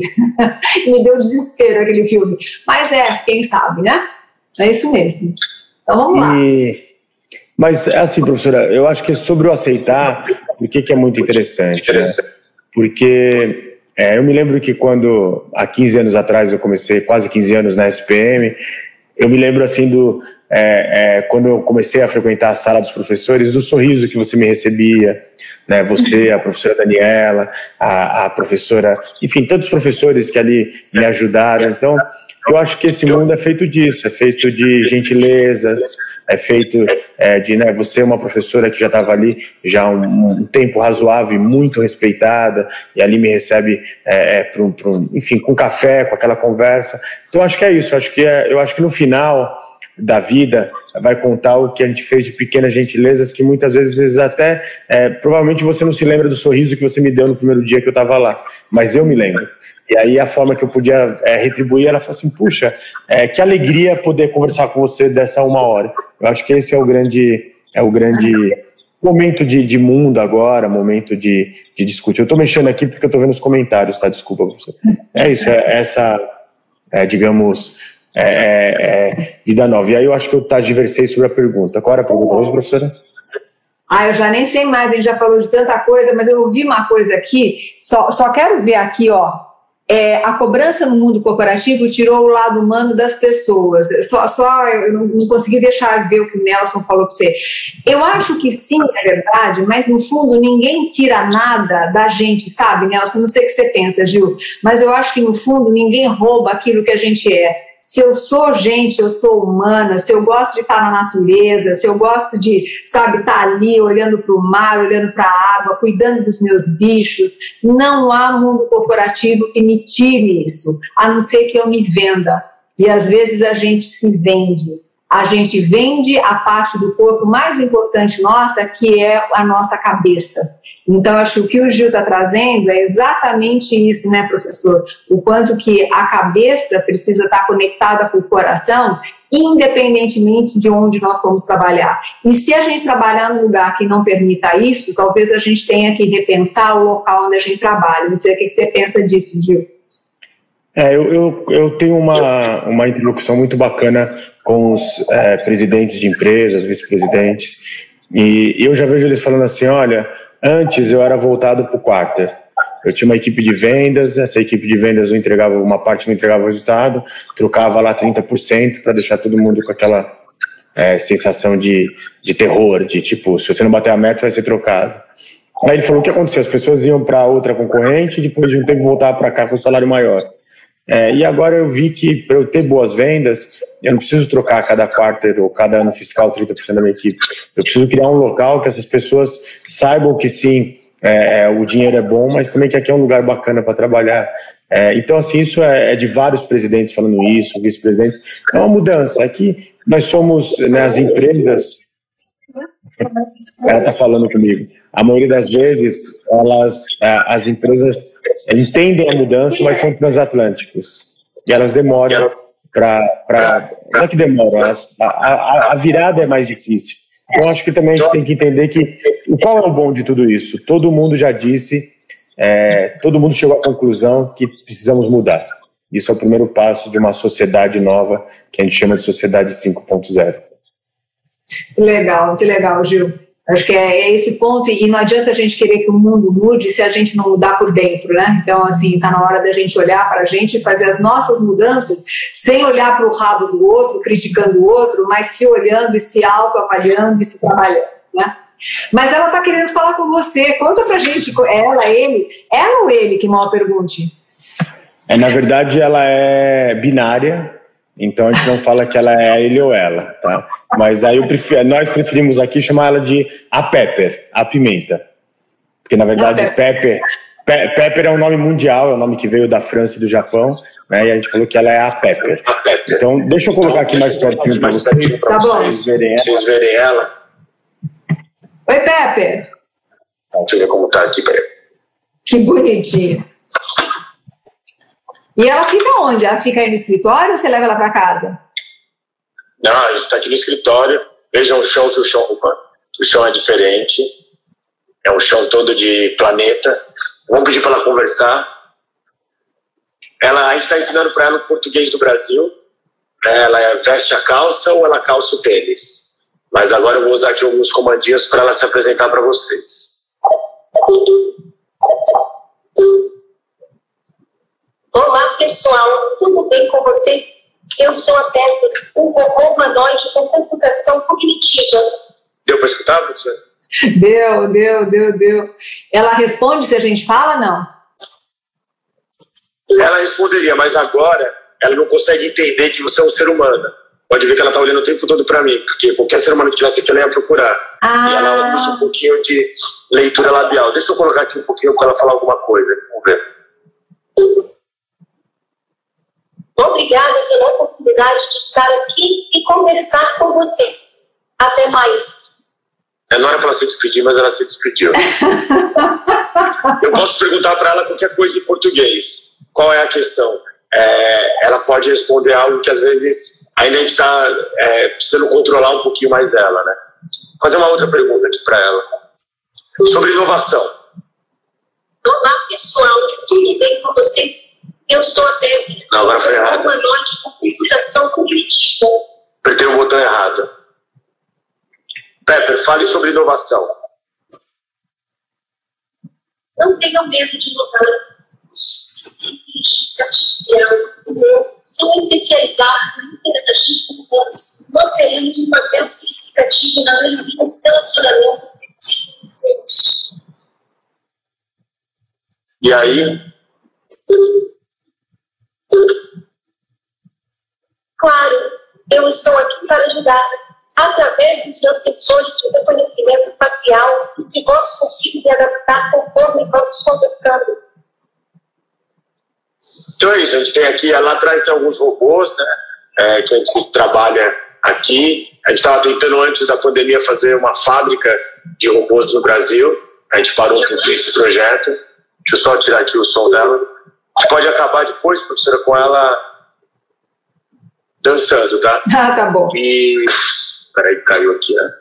[laughs] Me deu desespero aquele filme. Mas é, quem sabe, né? É isso mesmo. Então vamos lá. Mas, assim, professora, eu acho que sobre o aceitar, o que, que é muito interessante, né? Porque é, eu me lembro que quando, há 15 anos atrás, eu comecei, quase 15 anos na SPM, eu me lembro, assim, do, é, é, quando eu comecei a frequentar a sala dos professores, do sorriso que você me recebia, né? Você, a professora Daniela, a, a professora, enfim, tantos professores que ali me ajudaram. Então, eu acho que esse mundo é feito disso, é feito de gentilezas, é feito é, de, né, você é uma professora que já estava ali já há um, um, tempo razoável e muito respeitada, e ali me recebe, é, é, pro, pro, enfim, com café, com aquela conversa. Então, acho que é isso, acho que eu acho que no final da vida vai contar o que a gente fez de pequenas gentilezas que muitas vezes até é, provavelmente você não se lembra do sorriso que você me deu no primeiro dia que eu estava lá, mas eu me lembro. E aí a forma que eu podia é, retribuir, ela falou assim, puxa, é, que alegria poder conversar com você dessa uma hora. Eu acho que esse é o grande, é o grande momento de, de mundo agora, momento de, de discutir. Eu estou mexendo aqui porque eu estou vendo os comentários, tá? Desculpa você. É isso, é essa, é, digamos, é, é, é, vida nova. E aí eu acho que eu diversei sobre a pergunta. Qual era a pergunta hoje, professora? Ah, eu já nem sei mais, a gente já falou de tanta coisa, mas eu ouvi uma coisa aqui, só, só quero ver aqui, ó, é, a cobrança no mundo corporativo tirou o lado humano das pessoas. Só, só eu não, não consegui deixar ver o que o Nelson falou para você. Eu acho que sim, é verdade, mas no fundo ninguém tira nada da gente, sabe, Nelson? Não sei o que você pensa, Gil, mas eu acho que no fundo ninguém rouba aquilo que a gente é se eu sou gente, eu sou humana, se eu gosto de estar na natureza, se eu gosto de, sabe, estar ali olhando para o mar, olhando para a água, cuidando dos meus bichos, não há mundo corporativo que me tire isso, a não ser que eu me venda. E às vezes a gente se vende. A gente vende a parte do corpo mais importante nossa, que é a nossa cabeça. Então, acho que o que o Gil está trazendo é exatamente isso, né, professor? O quanto que a cabeça precisa estar tá conectada com o coração, independentemente de onde nós vamos trabalhar. E se a gente trabalhar num lugar que não permita isso, talvez a gente tenha que repensar o local onde a gente trabalha. Não sei o que você pensa disso, Gil. É, eu, eu, eu tenho uma, uma interlocução muito bacana com os é, presidentes de empresas, vice-presidentes, e eu já vejo eles falando assim: olha, Antes eu era voltado para o quarter. Eu tinha uma equipe de vendas, essa equipe de vendas não entregava, uma parte não entregava o resultado, trocava lá 30% para deixar todo mundo com aquela é, sensação de, de terror, de tipo, se você não bater a meta, você vai ser trocado. Aí ele falou o que aconteceu, as pessoas iam para outra concorrente, depois de um tempo voltar para cá com um salário maior. É, e agora eu vi que para eu ter boas vendas, eu não preciso trocar cada quarter ou cada ano fiscal 30% da minha equipe. Eu preciso criar um local que essas pessoas saibam que sim, é, é, o dinheiro é bom, mas também que aqui é um lugar bacana para trabalhar. É, então, assim, isso é, é, de vários presidentes falando isso, vice-presidentes. É uma mudança. Aqui nós somos, né, as empresas. Ela está falando comigo. A maioria das vezes, elas, é, as empresas entendem a mudança, mas são transatlânticos. E elas demoram para. Não é que demora, a, a, a, virada é mais difícil. Eu acho que também a gente tem que entender que qual é o bom de tudo isso? Todo mundo já disse, é, todo mundo chegou à conclusão que precisamos mudar. Isso é o primeiro passo de uma sociedade nova que a gente chama de sociedade 5.0. Que legal, que legal, Gil. Acho que é, é, esse ponto, e não adianta a gente querer que o mundo mude se a gente não mudar por dentro, né? Então, assim, está na hora da gente olhar para a gente e fazer as nossas mudanças sem olhar para o rabo do outro, criticando o outro, mas se olhando e se autoavaliando e se trabalhando, né? Mas ela está querendo falar com você. Conta para a gente, ela, ele, ela ou ele, que mal pergunte? É, na verdade, ela é binária, então a gente não fala que ela é ele ou ela, tá? Mas aí prefiro, nós preferimos aqui chamar ela de a Pepper, a pimenta. Porque na verdade Pepper, Pe Pepper é um nome mundial, é um nome que veio da França e do Japão, né? E a gente falou que ela é a Pepper. Então deixa eu colocar aqui mais pertinho para vocês, tá bom. vocês verem ela. Vocês verem ela. Oi, Pepper. Deixa eu ver como tá aqui, peraí. Que bonitinho. E ela fica onde? Ela fica aí no escritório ou você leva ela para casa? Não, a gente está aqui no escritório. Vejam o chão, que o chão, o chão é diferente. É um chão todo de planeta. Vamos pedir para ela conversar. Ela, a gente está ensinando para ela o português do Brasil. Ela veste a calça ou ela calça o tênis. Mas agora eu vou usar aqui alguns comandinhos para ela se apresentar para vocês. Olá, pessoal, tudo bem com vocês? Eu sou a Pepe, um robô humanoide com computação cognitiva. Deu para escutar, professor? Deu, deu, deu, deu. Ela responde se a gente fala, não? Ela responderia, mas agora ela não consegue entender que você é um ser humano. Pode ver que ela está olhando o tempo todo para mim, porque qualquer ser humano que tivesse aqui, ela ia procurar. Ah. E ela usa um pouquinho de leitura labial. Deixa eu colocar aqui um pouquinho para ela falar alguma coisa. Vamos ver. Obrigada pela oportunidade de estar aqui e conversar com vocês. Até mais. É, não era para ela se despedir, mas ela se despediu. [laughs] eu posso perguntar para ela qualquer coisa em português. Qual é a questão? É, ela pode responder algo que às vezes ainda a gente está é, precisando controlar um pouquinho mais ela, né? Fazer uma outra pergunta aqui para ela. Sobre inovação. Olá, pessoal. Tudo bem com vocês? Eu sou a Debbie. Não, agora foi errado. Humanoide com computação cognitiva. Apertei o botão errado. Pepper, fale sobre inovação. Não tenham medo de inovar. Os inteligência artificial são especializados em interagir com humanos. Nós teremos um papel significativo na melhoria do relacionamento entre esses E aí? Claro, eu estou aqui para ajudar. Através dos meus sensores de reconhecimento facial e de voz, consigo me adaptar conforme vamos conversando. Então é isso, a gente tem aqui, lá atrás tem alguns robôs, né, é, que a gente trabalha aqui. A gente estava tentando, antes da pandemia, fazer uma fábrica de robôs no Brasil. A gente parou com esse projeto. Deixa eu só tirar aqui o som dela. A gente pode acabar depois, professora, com ela dançando, tá? [laughs] Ah, tá bom. E. Peraí, caiu aqui, né?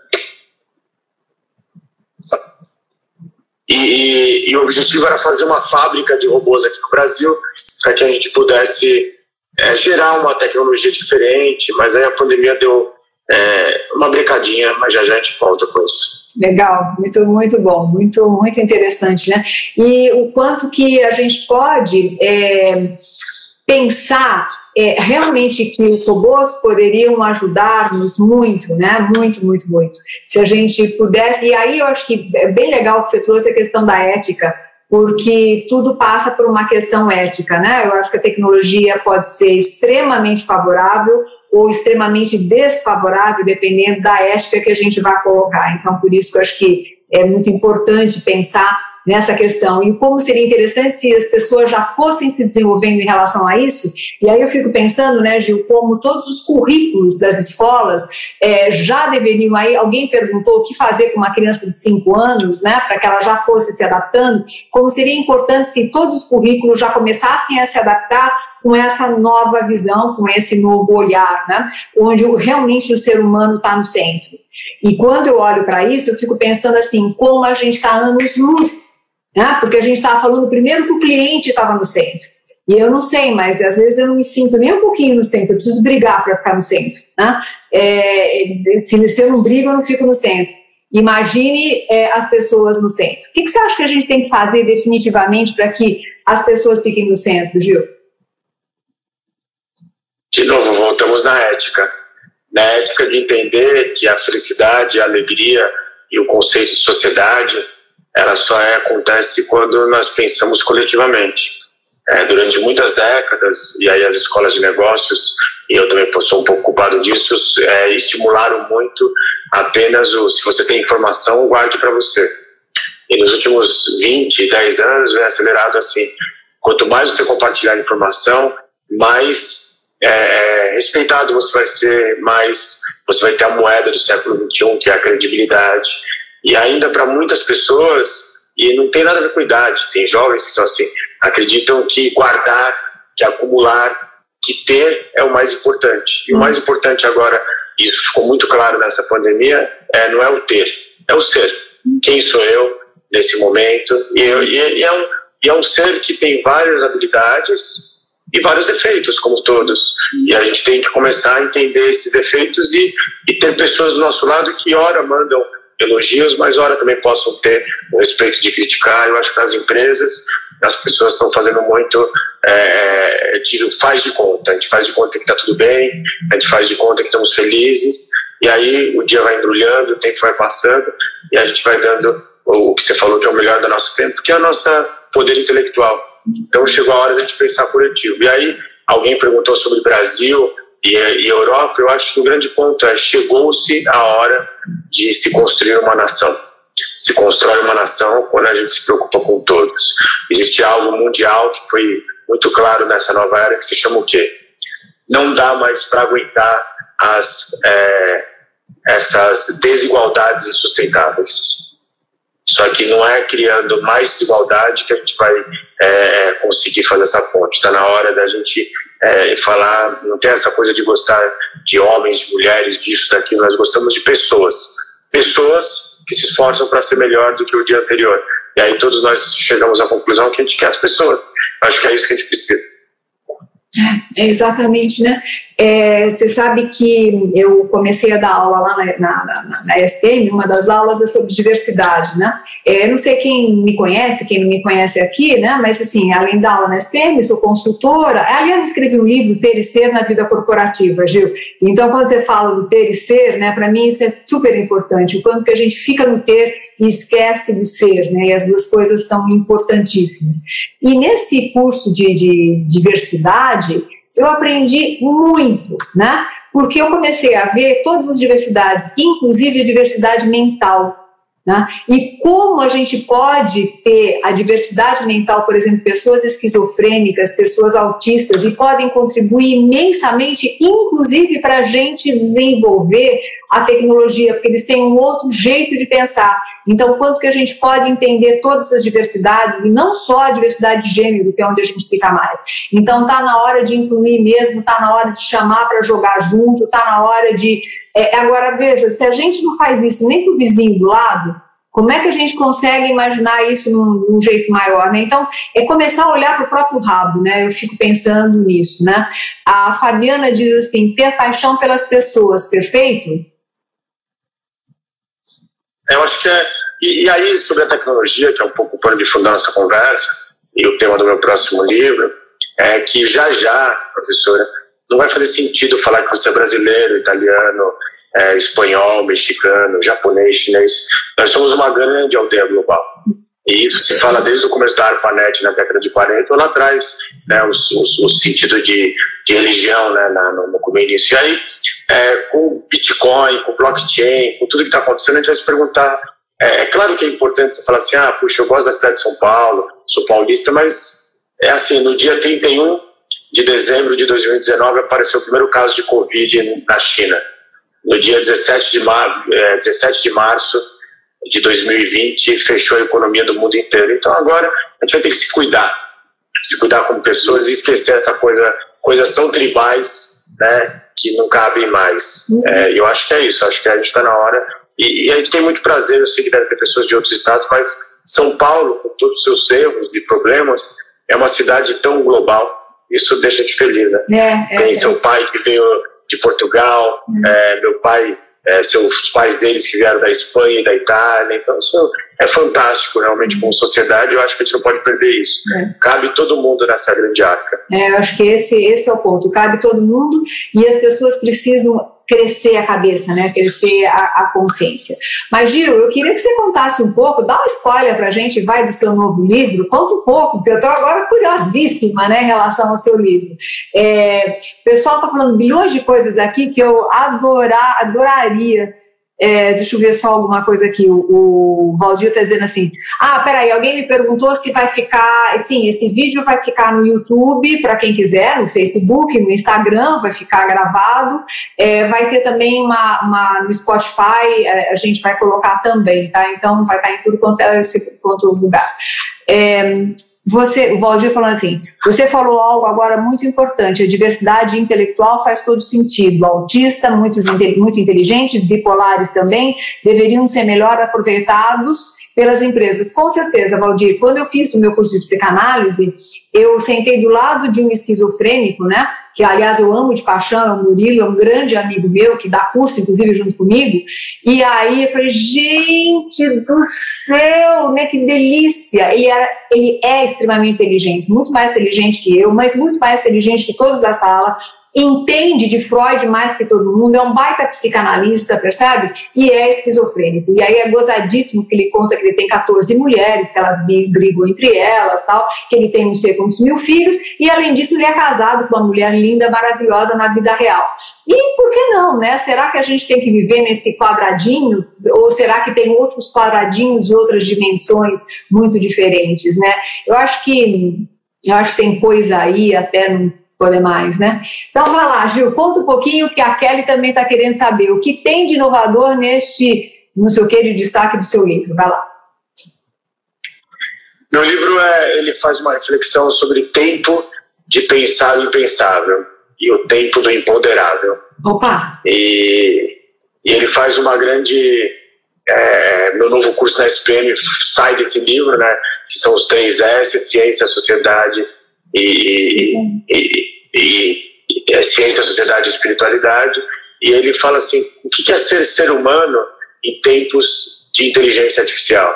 E, e, e, o objetivo era fazer uma fábrica de robôs aqui no Brasil para que a gente pudesse é, gerar uma tecnologia diferente, mas aí a pandemia deu é, uma brincadinha, mas já já a gente volta com isso. Legal, muito, muito bom, muito, muito interessante, né? E o quanto que a gente pode é, pensar é, realmente que os robôs poderiam ajudar-nos muito, né? Muito, muito, muito. Se a gente pudesse, e aí eu acho que é bem legal que você trouxe a questão da ética, porque tudo passa por uma questão ética, né? Eu acho que a tecnologia pode ser extremamente favorável ou extremamente desfavorável, dependendo da ética que a gente vai colocar. Então, por isso que eu acho que é muito importante pensar nessa questão. E como seria interessante se as pessoas já fossem se desenvolvendo em relação a isso. E aí eu fico pensando, né, Gil, como todos os currículos das escolas é, já deveriam. Aí alguém perguntou o que fazer com uma criança de 5 anos, né, para que ela já fosse se adaptando. Como seria importante se todos os currículos já começassem a se adaptar com essa nova visão, com esse novo olhar, né? onde realmente o ser humano está no centro. E quando eu olho para isso, eu fico pensando assim, como a gente está anos-luz né? porque a gente estava falando primeiro que o cliente estava no centro. E eu não sei, mas às vezes eu não me sinto nem um pouquinho no centro, eu preciso brigar para ficar no centro. Né? É, se, se eu não brigo, eu não fico no centro. Imagine é, as pessoas no centro. O que, que, você acha que a gente tem que fazer definitivamente para que as pessoas fiquem no centro, Gil? De novo, voltamos na ética. Na ética de entender que a felicidade, a alegria e o conceito de sociedade ela só é, acontece quando nós pensamos coletivamente. É, durante muitas décadas, e aí as escolas de negócios, e eu também sou um pouco culpado disso, é, estimularam muito apenas o se você tem informação, guarde para você. E nos últimos 20, 10 anos, é acelerado assim: quanto mais você compartilhar informação, mais é, respeitado você vai ser, mais você vai ter a moeda do século XXI, que é a credibilidade e ainda para muitas pessoas, e não tem nada a ver com idade, tem jovens que são assim, acreditam que guardar, que acumular, que ter é o mais importante. E o mais importante agora, isso ficou muito claro nessa pandemia, é, não é o ter, é o ser. Quem sou eu nesse momento? E, e, e, é, um, e é um ser que tem várias habilidades, e vários defeitos, como todos. E a gente tem que começar a entender esses defeitos e, e ter pessoas do nosso lado que, ora, mandam elogios, mas, ora, também possam ter o respeito de criticar. Eu acho que nas empresas as pessoas estão fazendo muito é, de, faz de conta. A gente faz de conta que está tudo bem, a gente faz de conta que estamos felizes, e aí o dia vai embrulhando, o tempo vai passando, e a gente vai dando o que você falou que é o melhor do nosso tempo, que é o nosso poder intelectual. Então chegou a hora de a gente pensar coletivo. E aí alguém perguntou sobre Brasil e, e Europa, eu acho que o grande ponto é chegou-se a hora de se construir uma nação. Se constrói uma nação quando a gente se preocupa com todos. Existe algo mundial que foi muito claro nessa nova era que se chama o quê? Não dá mais para aguentar as, é, essas desigualdades insustentáveis. Só que não é criando mais desigualdade que a gente vai é, conseguir fazer essa ponte. Está na hora da gente é, falar, não tem essa coisa de gostar de homens, de mulheres, disso, daquilo. Nós gostamos de pessoas. Pessoas que se esforçam para ser melhor do que o dia anterior. E aí todos nós chegamos à conclusão que a gente quer as pessoas. Acho que é isso que a gente precisa. É, exatamente, né? É, você sabe que eu comecei a dar aula lá na, na, na, na SPM, uma das aulas é sobre diversidade, né? É, não sei quem me conhece, quem não me conhece aqui, né? Mas assim, além da aula na SPM, sou consultora. Aliás, escrevi um livro, Ter e Ser na Vida Corporativa, Gil. Então, quando você fala do ter e ser, né? Para mim isso é super importante. O quanto que a gente fica no ter e esquece do ser, né? E as duas coisas são importantíssimas. E nesse curso de, de diversidade, eu aprendi muito, né? Porque eu comecei a ver todas as diversidades, inclusive a diversidade mental. Né? E como a gente pode ter a diversidade mental, por exemplo, pessoas esquizofrênicas, pessoas autistas, e podem contribuir imensamente, inclusive para a gente desenvolver a tecnologia, porque eles têm um outro jeito de pensar. Então, quanto que a gente pode entender todas essas diversidades e não só a diversidade de gênero, que é onde a gente fica mais. Então, tá na hora de incluir mesmo, tá na hora de chamar para jogar junto, tá na hora de. É, agora, veja, se a gente não faz isso nem para o vizinho do lado, como é que a gente consegue imaginar isso num, num jeito maior, né? Então, é começar a olhar para o próprio rabo, né? Eu fico pensando nisso, né? A Fabiana diz assim: ter paixão pelas pessoas, perfeito? Eu acho que é. E, e, aí, sobre a tecnologia, que é um pouco o pano de fundo da nossa conversa, e o tema do meu próximo livro, é que já já, professora, não vai fazer sentido falar que você é brasileiro, italiano, é, espanhol, mexicano, japonês, chinês. Nós somos uma grande aldeia global. E isso se fala desde o começo da ARPANET, na década de 40, ou lá atrás, né, o, o, o sentido de, de religião né, na, no, no início. E aí, é, com Bitcoin, com blockchain, com tudo que está acontecendo, a gente vai se perguntar. É, é, claro que é importante você falar assim: ah, puxa, eu gosto da cidade de São Paulo, sou paulista, mas é assim: no dia 31 de dezembro de 2019 apareceu o primeiro caso de Covid na China. No dia 17 de, mar, é, 17 de março de 2020, fechou a economia do mundo inteiro. Então agora a gente vai ter que se cuidar, se cuidar como pessoas e esquecer essa coisa, coisas tão tribais, né? que não cabem mais. Uhum. É, eu acho que é isso, acho que a gente está na hora. E, e, a gente tem muito prazer, eu sei que deve ter pessoas de outros estados, mas São Paulo, com todos os seus erros e problemas, é uma cidade tão global. Isso deixa te feliz, né? É, é, tem seu pai que veio de Portugal, uhum. é, meu pai é, seus pais deles que vieram da Espanha e da Itália. Então, isso é fantástico, realmente, como sociedade. Eu acho que a gente não pode perder isso. É. Cabe todo mundo nessa grande arca. É, eu acho que esse, esse é o ponto. Cabe todo mundo e as pessoas precisam crescer a cabeça, né? Crescer a, a, consciência. Mas, Gil, eu queria que você contasse um pouco, dá um spoiler pra gente, vai do seu novo livro, conta um pouco, porque eu estou agora curiosíssima, né, em relação ao seu livro. É, o pessoal está falando bilhões de coisas aqui que eu adorar, adoraria é, deixa eu ver só alguma coisa aqui. O, o Valdir está dizendo assim: ah, peraí, alguém me perguntou se vai ficar. Sim, esse vídeo vai ficar no YouTube para quem quiser, no Facebook, no Instagram, vai ficar gravado. É, vai ter também uma, uma, no Spotify, é, a gente vai colocar também, tá? Então vai estar em tudo quanto é esse quanto lugar. É, você, o Valdir falando assim, você falou algo agora muito importante, a diversidade intelectual faz todo sentido. Autista, muitos muito inteligentes, bipolares também, deveriam ser melhor aproveitados pelas empresas. Com certeza, Valdir, quando eu fiz o meu curso de psicanálise, eu sentei do lado de um esquizofrênico, né? Que, aliás, eu amo de paixão, é o Murilo, é um grande amigo meu, que dá curso, inclusive, junto comigo. E aí eu falei, gente do céu, né? Que delícia! Ele, era, ele é extremamente inteligente, muito mais inteligente que eu, mas muito mais inteligente que todos da sala entende de Freud mais que todo mundo, é um baita psicanalista, percebe? E é esquizofrênico. E aí é gozadíssimo que ele conta que ele tem 14 mulheres, que elas brigam entre elas, tal, que ele tem não sei quantos mil filhos, e além disso ele é casado com uma mulher linda, maravilhosa na vida real. E por que não, né? Será que a gente tem que viver nesse quadradinho? Ou será que tem outros quadradinhos e outras dimensões muito diferentes, né? Eu acho que eu acho que tem coisa aí até no poder mais, né? Então vai lá, Gil, conta um pouquinho que a Kelly também está querendo saber o que tem de inovador neste, não sei o que, de destaque do seu livro. Vai lá. Meu livro é, ele faz uma reflexão sobre tempo de pensar o impensável e o tempo do imponderável. Opa! E, e ele faz uma grande é, meu novo curso na SPM sai desse livro, né? Que são os três S: ciência, sociedade e, e, e, é ciência, sociedade e espiritualidade. E ele fala assim: o que é ser ser humano em tempos de inteligência artificial?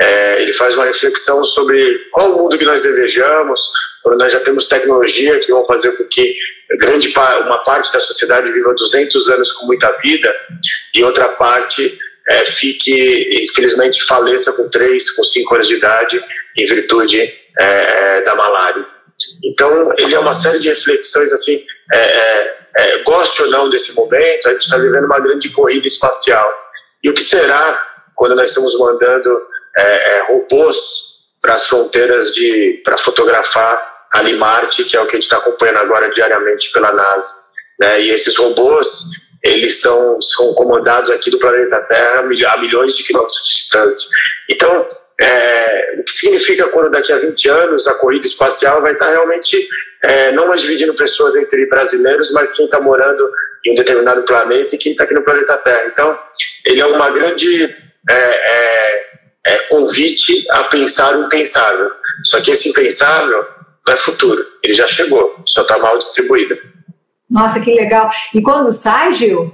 É, ele faz uma reflexão sobre qual o mundo que nós desejamos, quando nós já temos tecnologia que vão fazer com que grande uma parte da sociedade viva 200 anos com muita vida e outra parte é, fique, infelizmente, faleça com 3, com 5 anos de idade em virtude é, é, da malária. Então, ele é uma série de reflexões assim, é, é, é goste ou não desse momento, a gente está vivendo uma grande corrida espacial. E o que será quando nós estamos mandando é, robôs para as fronteiras de para fotografar ali Marte, que é o que a gente está acompanhando agora diariamente pela NASA. Né? E esses robôs, eles são, são comandados aqui do planeta Terra a milhões de quilômetros de distância. Então, é, o que significa quando daqui a 20 anos a corrida espacial vai estar realmente é, não mais dividindo pessoas entre brasileiros, mas quem está morando em um determinado planeta e quem está aqui no planeta Terra. Então, ele é uma grande é, é, é convite a pensar o impensável. Só que esse impensável não é futuro, ele já chegou, só está mal distribuído. Nossa, que legal. E quando sai, Gil?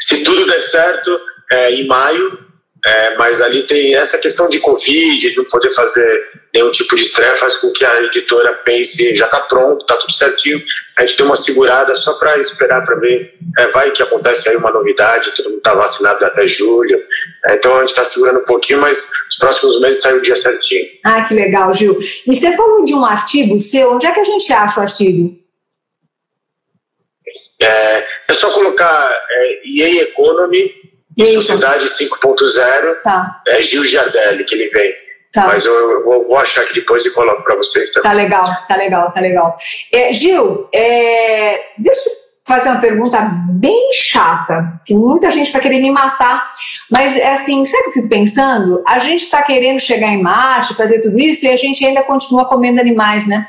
Se tudo der certo, é, em maio é, mas ali tem essa questão de Covid, de não poder fazer nenhum tipo de estresse, faz com que a editora pense, já está pronto, está tudo certinho. A gente tem uma segurada só para esperar para ver. É, vai que acontece aí uma novidade, todo mundo está vacinado até julho. É, então a gente está segurando um pouquinho, mas os próximos meses sai o dia certinho. Ah, que legal, Gil. E você falou de um artigo seu, onde é que a gente acha o artigo? É, é só colocar é, EA Economy Sociedade 5.0 tá. é Gil Giardelli que ele vem. Tá. Mas eu, vou achar aqui depois e coloco para vocês também. Tá legal, tá legal, tá legal. É, Gil, é, deixa eu fazer uma pergunta bem chata, que muita gente vai querer me matar, mas é assim, sabe o que eu fico pensando? A gente está querendo chegar em Marte, fazer tudo isso, e a gente ainda continua comendo animais, né?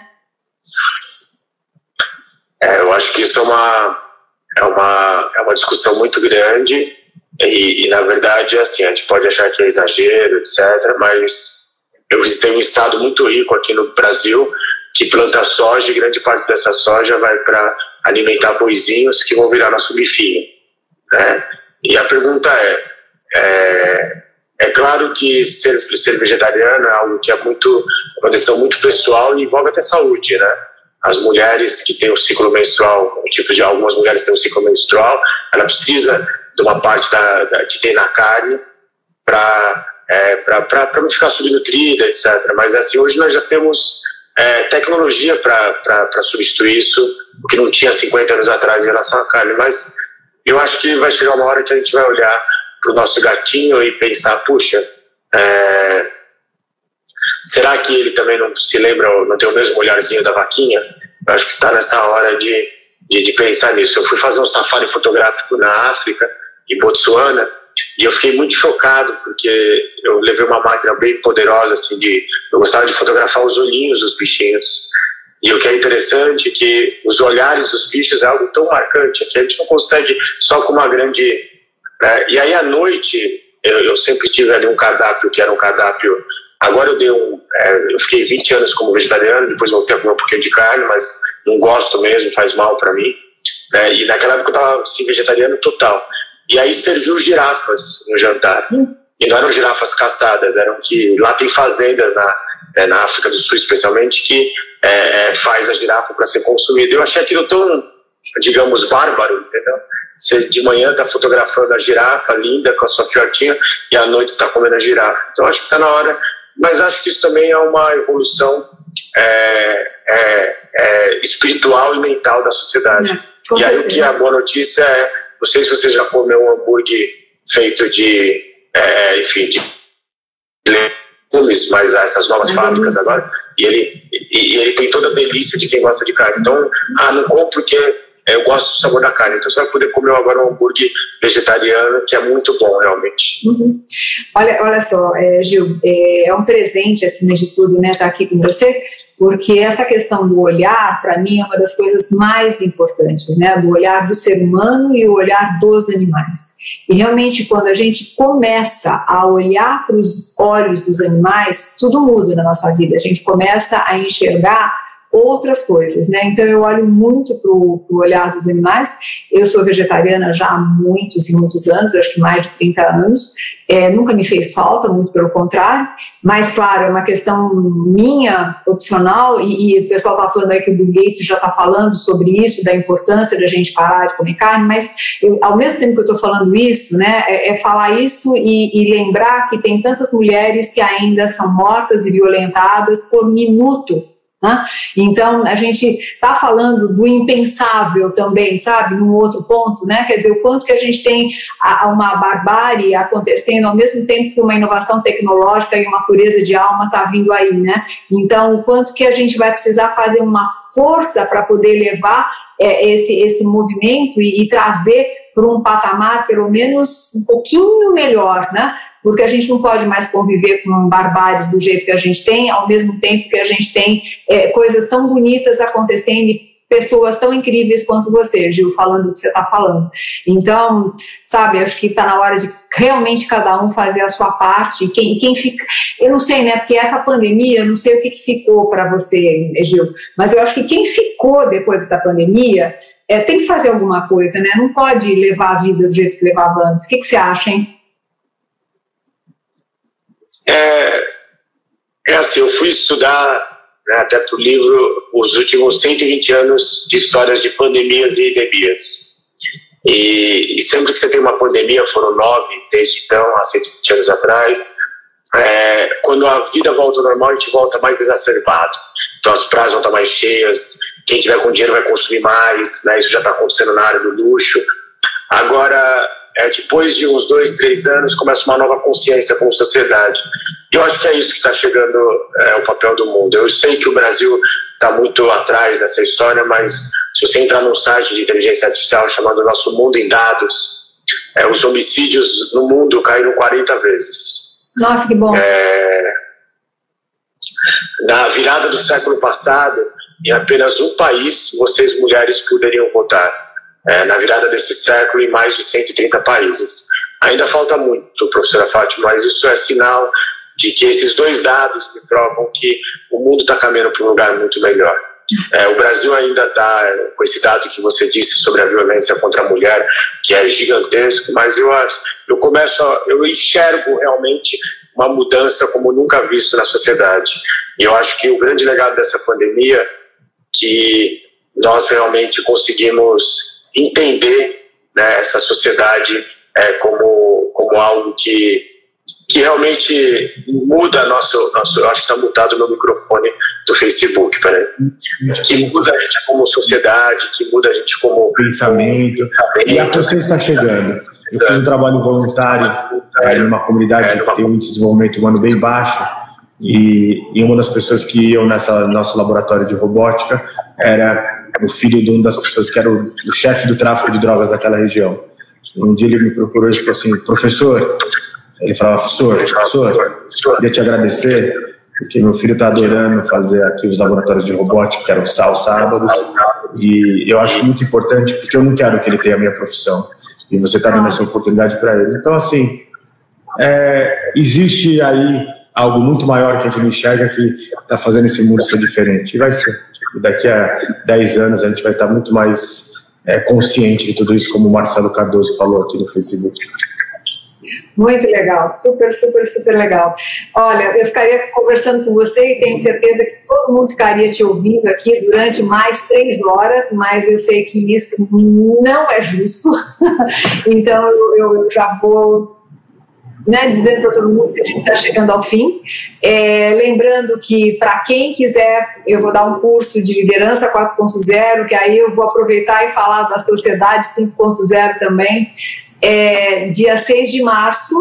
É, eu acho que isso é uma, é uma, é uma discussão muito grande e, e, na verdade, assim, a gente pode achar que é exagero, etc., mas eu visitei um estado muito rico aqui no Brasil que planta soja e grande parte dessa soja vai para alimentar boizinhos que vão virar nosso bifinho. Né? E a pergunta é, é, é claro que ser, ser vegetariano é algo que é muito, uma decisão muito pessoal e envolve até saúde, né? As mulheres que têm o ciclo menstrual, um tipo de algumas mulheres têm o ciclo menstrual, ela precisa de uma parte da, da que tem na carne para é, não ficar subnutrida, etc. Mas assim, hoje nós já temos é, tecnologia para substituir isso, o que não tinha 50 anos atrás em relação à carne. Mas eu acho que vai chegar uma hora que a gente vai olhar para o nosso gatinho e pensar, puxa, é, será que ele também não se lembra, não tem o mesmo olharzinho da vaquinha? Eu acho que está nessa hora de, de, de, pensar nisso. Eu fui fazer um safari fotográfico na África em Botsuana, e eu fiquei muito chocado, porque eu levei uma máquina bem poderosa, assim, de, eu gostava de fotografar os olhinhos dos bichinhos. E o que é interessante é que os olhares dos bichos é algo tão marcante que a gente não consegue só com uma grande. Né? E aí à noite, eu, eu, sempre tive ali um cardápio que era um cardápio. Agora eu dei um. É, eu fiquei 20 anos como vegetariano, depois voltei a comer um pouquinho de carne, mas não gosto mesmo, faz mal para mim. Né? E naquela época eu estava assim, vegetariano total. E aí serviu girafas no jantar. E não eram girafas caçadas, eram que lá tem fazendas na, é, na África do Sul, especialmente, que é, é faz a girafa para ser consumida. Eu achei aquilo tão, digamos, bárbaro, entendeu? Você de manhã está fotografando a girafa linda com a sua fiotinha e à noite está comendo a girafa. Então acho que está na hora. Mas acho que isso também é uma evolução é, é, é espiritual e mental da sociedade. É, e aí o que é a boa notícia é, não sei se você já comeu um hambúrguer feito de, é, enfim, de legumes, mas essas novas fábricas agora, e ele, e, e ele tem toda a delícia de quem gosta de carne. Então, ah, não compro porque é, eu gosto do sabor da carne. Então você vai poder comer agora um hambúrguer vegetariano, que é muito bom, realmente. Uhum. Olha, olha só, é, Gil, é, é, um presente, acima de tudo, né, estar tá aqui com você, porque essa questão do olhar, para mim, é uma das coisas mais importantes, né, do olhar do ser humano e o olhar dos animais. E realmente, quando a gente começa a olhar para os olhos dos animais, tudo muda na nossa vida. A gente começa a enxergar outras coisas, né? Então eu olho muito para o olhar dos animais. Eu sou vegetariana já há muitos e muitos anos, acho que mais de 30 anos. É, nunca me fez falta, muito pelo contrário. Mas claro, é uma questão minha, opcional. E, e o pessoal está falando aí que o Bill Gates já está falando sobre isso, da importância da gente parar de comer carne. Mas eu, ao mesmo tempo que eu estou falando isso, né, é, é falar isso e, e lembrar que tem tantas mulheres que ainda são mortas e violentadas por minuto né? Então, a gente está falando do impensável também, sabe, num outro ponto, né? quer dizer, o quanto que a gente tem a, a uma barbárie acontecendo ao mesmo tempo que uma inovação tecnológica e uma pureza de alma está vindo aí, né? Então, o quanto que a gente vai precisar fazer uma força para poder levar é, esse, esse movimento e, e trazer para um patamar, pelo menos, um pouquinho melhor, né? Porque a gente não pode mais conviver com barbáries do jeito que a gente tem, ao mesmo tempo que a gente tem é, coisas tão bonitas acontecendo e pessoas tão incríveis quanto você, Gil, falando o que você está falando. Então, sabe, acho que está na hora de realmente cada um fazer a sua parte. Quem, quem fica, eu não sei, né? Porque essa pandemia, eu não sei o que, que ficou para você, Gil, mas eu acho que quem ficou depois dessa pandemia é, tem que fazer alguma coisa, né? Não pode levar a vida do jeito que levava antes. O que, que você acha, hein? É, é assim, eu fui estudar né, até para o livro os últimos 120 anos de histórias de pandemias e epidemias. E, e sempre que você tem uma pandemia, foram nove desde então, há 120 anos atrás, é, quando a vida volta ao normal, a gente volta mais exacerbado. Então as praias vão estar mais cheias, quem tiver com dinheiro vai consumir mais, né, isso já está acontecendo na área do luxo. Agora, é, depois de uns dois, três anos, começa uma nova consciência como sociedade. E eu acho que é isso que está chegando é, o papel do mundo. Eu sei que o Brasil está muito atrás dessa história, mas se você entrar num site de inteligência artificial chamado Nosso Mundo em Dados, é, os homicídios no mundo caíram 40 vezes. Nossa, que bom. É, na virada do século passado, em apenas um país, vocês mulheres poderiam votar é, na virada desse século em mais de 130 países. Ainda falta muito, professora Fátima, mas isso é sinal de que esses dois dados me provam que o mundo está caminhando para um lugar muito melhor. É, o Brasil ainda está com esse dado que você disse sobre a violência contra a mulher, que é gigantesco, mas eu acho, eu começo, a, eu enxergo realmente uma mudança como nunca visto na sociedade. E eu acho que o grande legado dessa pandemia que nós realmente conseguimos entender né, essa sociedade é, como, como algo que, que realmente muda nosso, nosso. Eu acho que está mutado no microfone do Facebook, peraí. Que muda a gente como sociedade, que muda a gente como pensamento. pensamento e a você está chegando. Eu fiz um trabalho voluntário é, numa comunidade é, que tem um índice de desenvolvimento humano bem baixo. E, e uma das pessoas que iam nessa nosso laboratório de robótica era o filho de uma das pessoas que era o, o chefe do tráfico de drogas daquela região. Um dia ele me procurou e falou assim, professor, ele falava, professor, professor, queria te agradecer, porque meu filho está adorando fazer aqui os laboratórios de robótica, que eram sal sábados, e eu acho muito importante, porque eu não quero que ele tenha a minha profissão, e você está dando essa oportunidade para ele. Então, assim, é, existe aí algo muito maior que a gente não enxerga que está fazendo esse mundo ser diferente. E vai ser. Daqui a 10 anos a gente vai estar muito mais é, consciente de tudo isso, como o Marcelo Cardoso falou aqui no Facebook. Muito legal, super, super, super legal. Olha, eu ficaria conversando com você e tenho certeza que todo mundo ficaria te ouvindo aqui durante mais três horas, mas eu sei que isso não é justo. [laughs] então eu, eu já vou né, dizendo para todo mundo que a gente está chegando ao fim. É, lembrando que, para quem quiser, eu vou dar um curso de liderança 4.0, que aí eu vou aproveitar e falar da sociedade 5.0 também. É, dia 6 de março.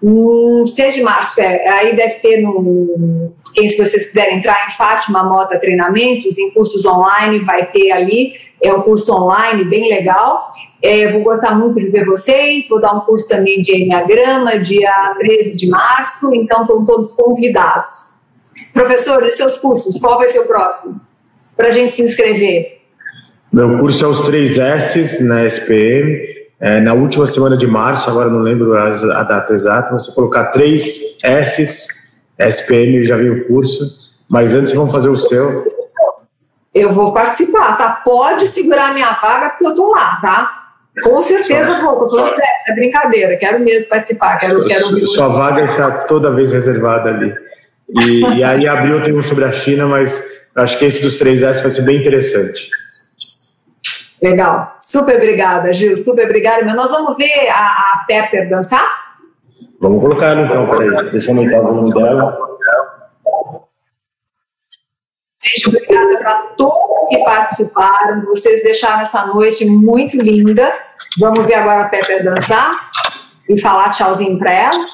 Hum, 6 de março, é, aí deve ter no. Quem, se vocês quiserem entrar em Fátima Mota Treinamentos, em cursos online, vai ter ali. É um curso online bem legal. É, vou gostar muito de ver vocês. Vou dar um curso também de Enneagrama, dia 13 de março. Então, estão todos convidados. Professor, e seus cursos? Qual vai ser o próximo? Para a gente se inscrever. Meu curso é os três S na SPM. É, na última semana de março, agora não lembro a, a data exata, você colocar três S, SPM já veio o curso. Mas antes vamos fazer o seu. Eu vou participar, tá? Pode segurar minha vaga, porque eu tô lá, tá? Com certeza vou, tô falando sério, é brincadeira, quero mesmo participar, quero, quero Sua vaga está toda vez reservada ali. E, e aí abriu tem um sobre a China, mas acho que esse dos três S vai ser bem interessante. Legal, super obrigada, Gil, super obrigada. Mas nós vamos ver a, a Pepper dançar? Vamos colocar ela então, peraí, deixa eu aumentar o volume dela. Gente, obrigada para todos que participaram. Vocês deixaram essa noite muito linda. Vamos ver agora a Pepe dançar e falar tchauzinho para ela.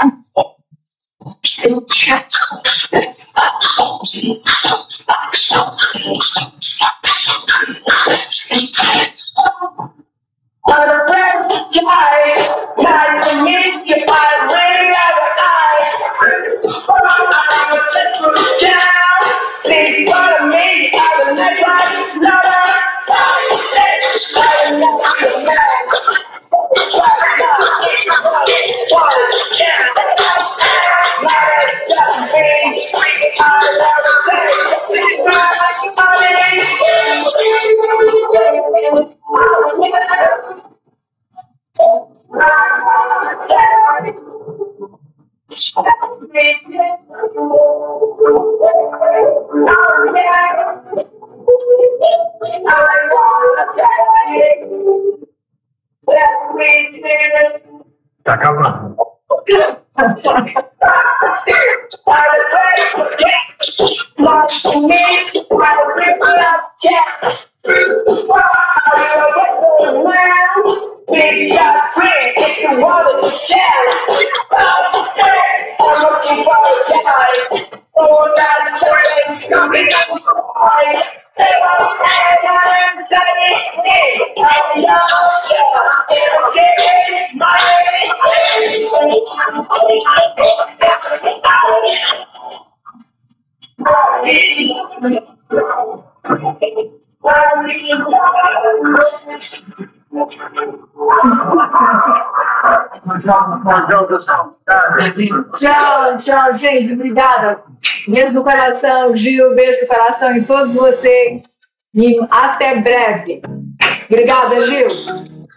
Tá Tchau, tchau, gente. Obrigada. Beijo no coração, Gil. Beijo no coração em todos vocês. E até breve. Obrigada, Gil.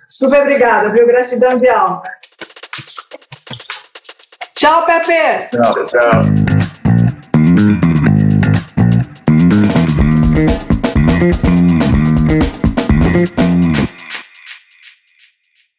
Super obrigada, viu? Gratidão de alma. Tchau, Pepe. Tchau, tchau.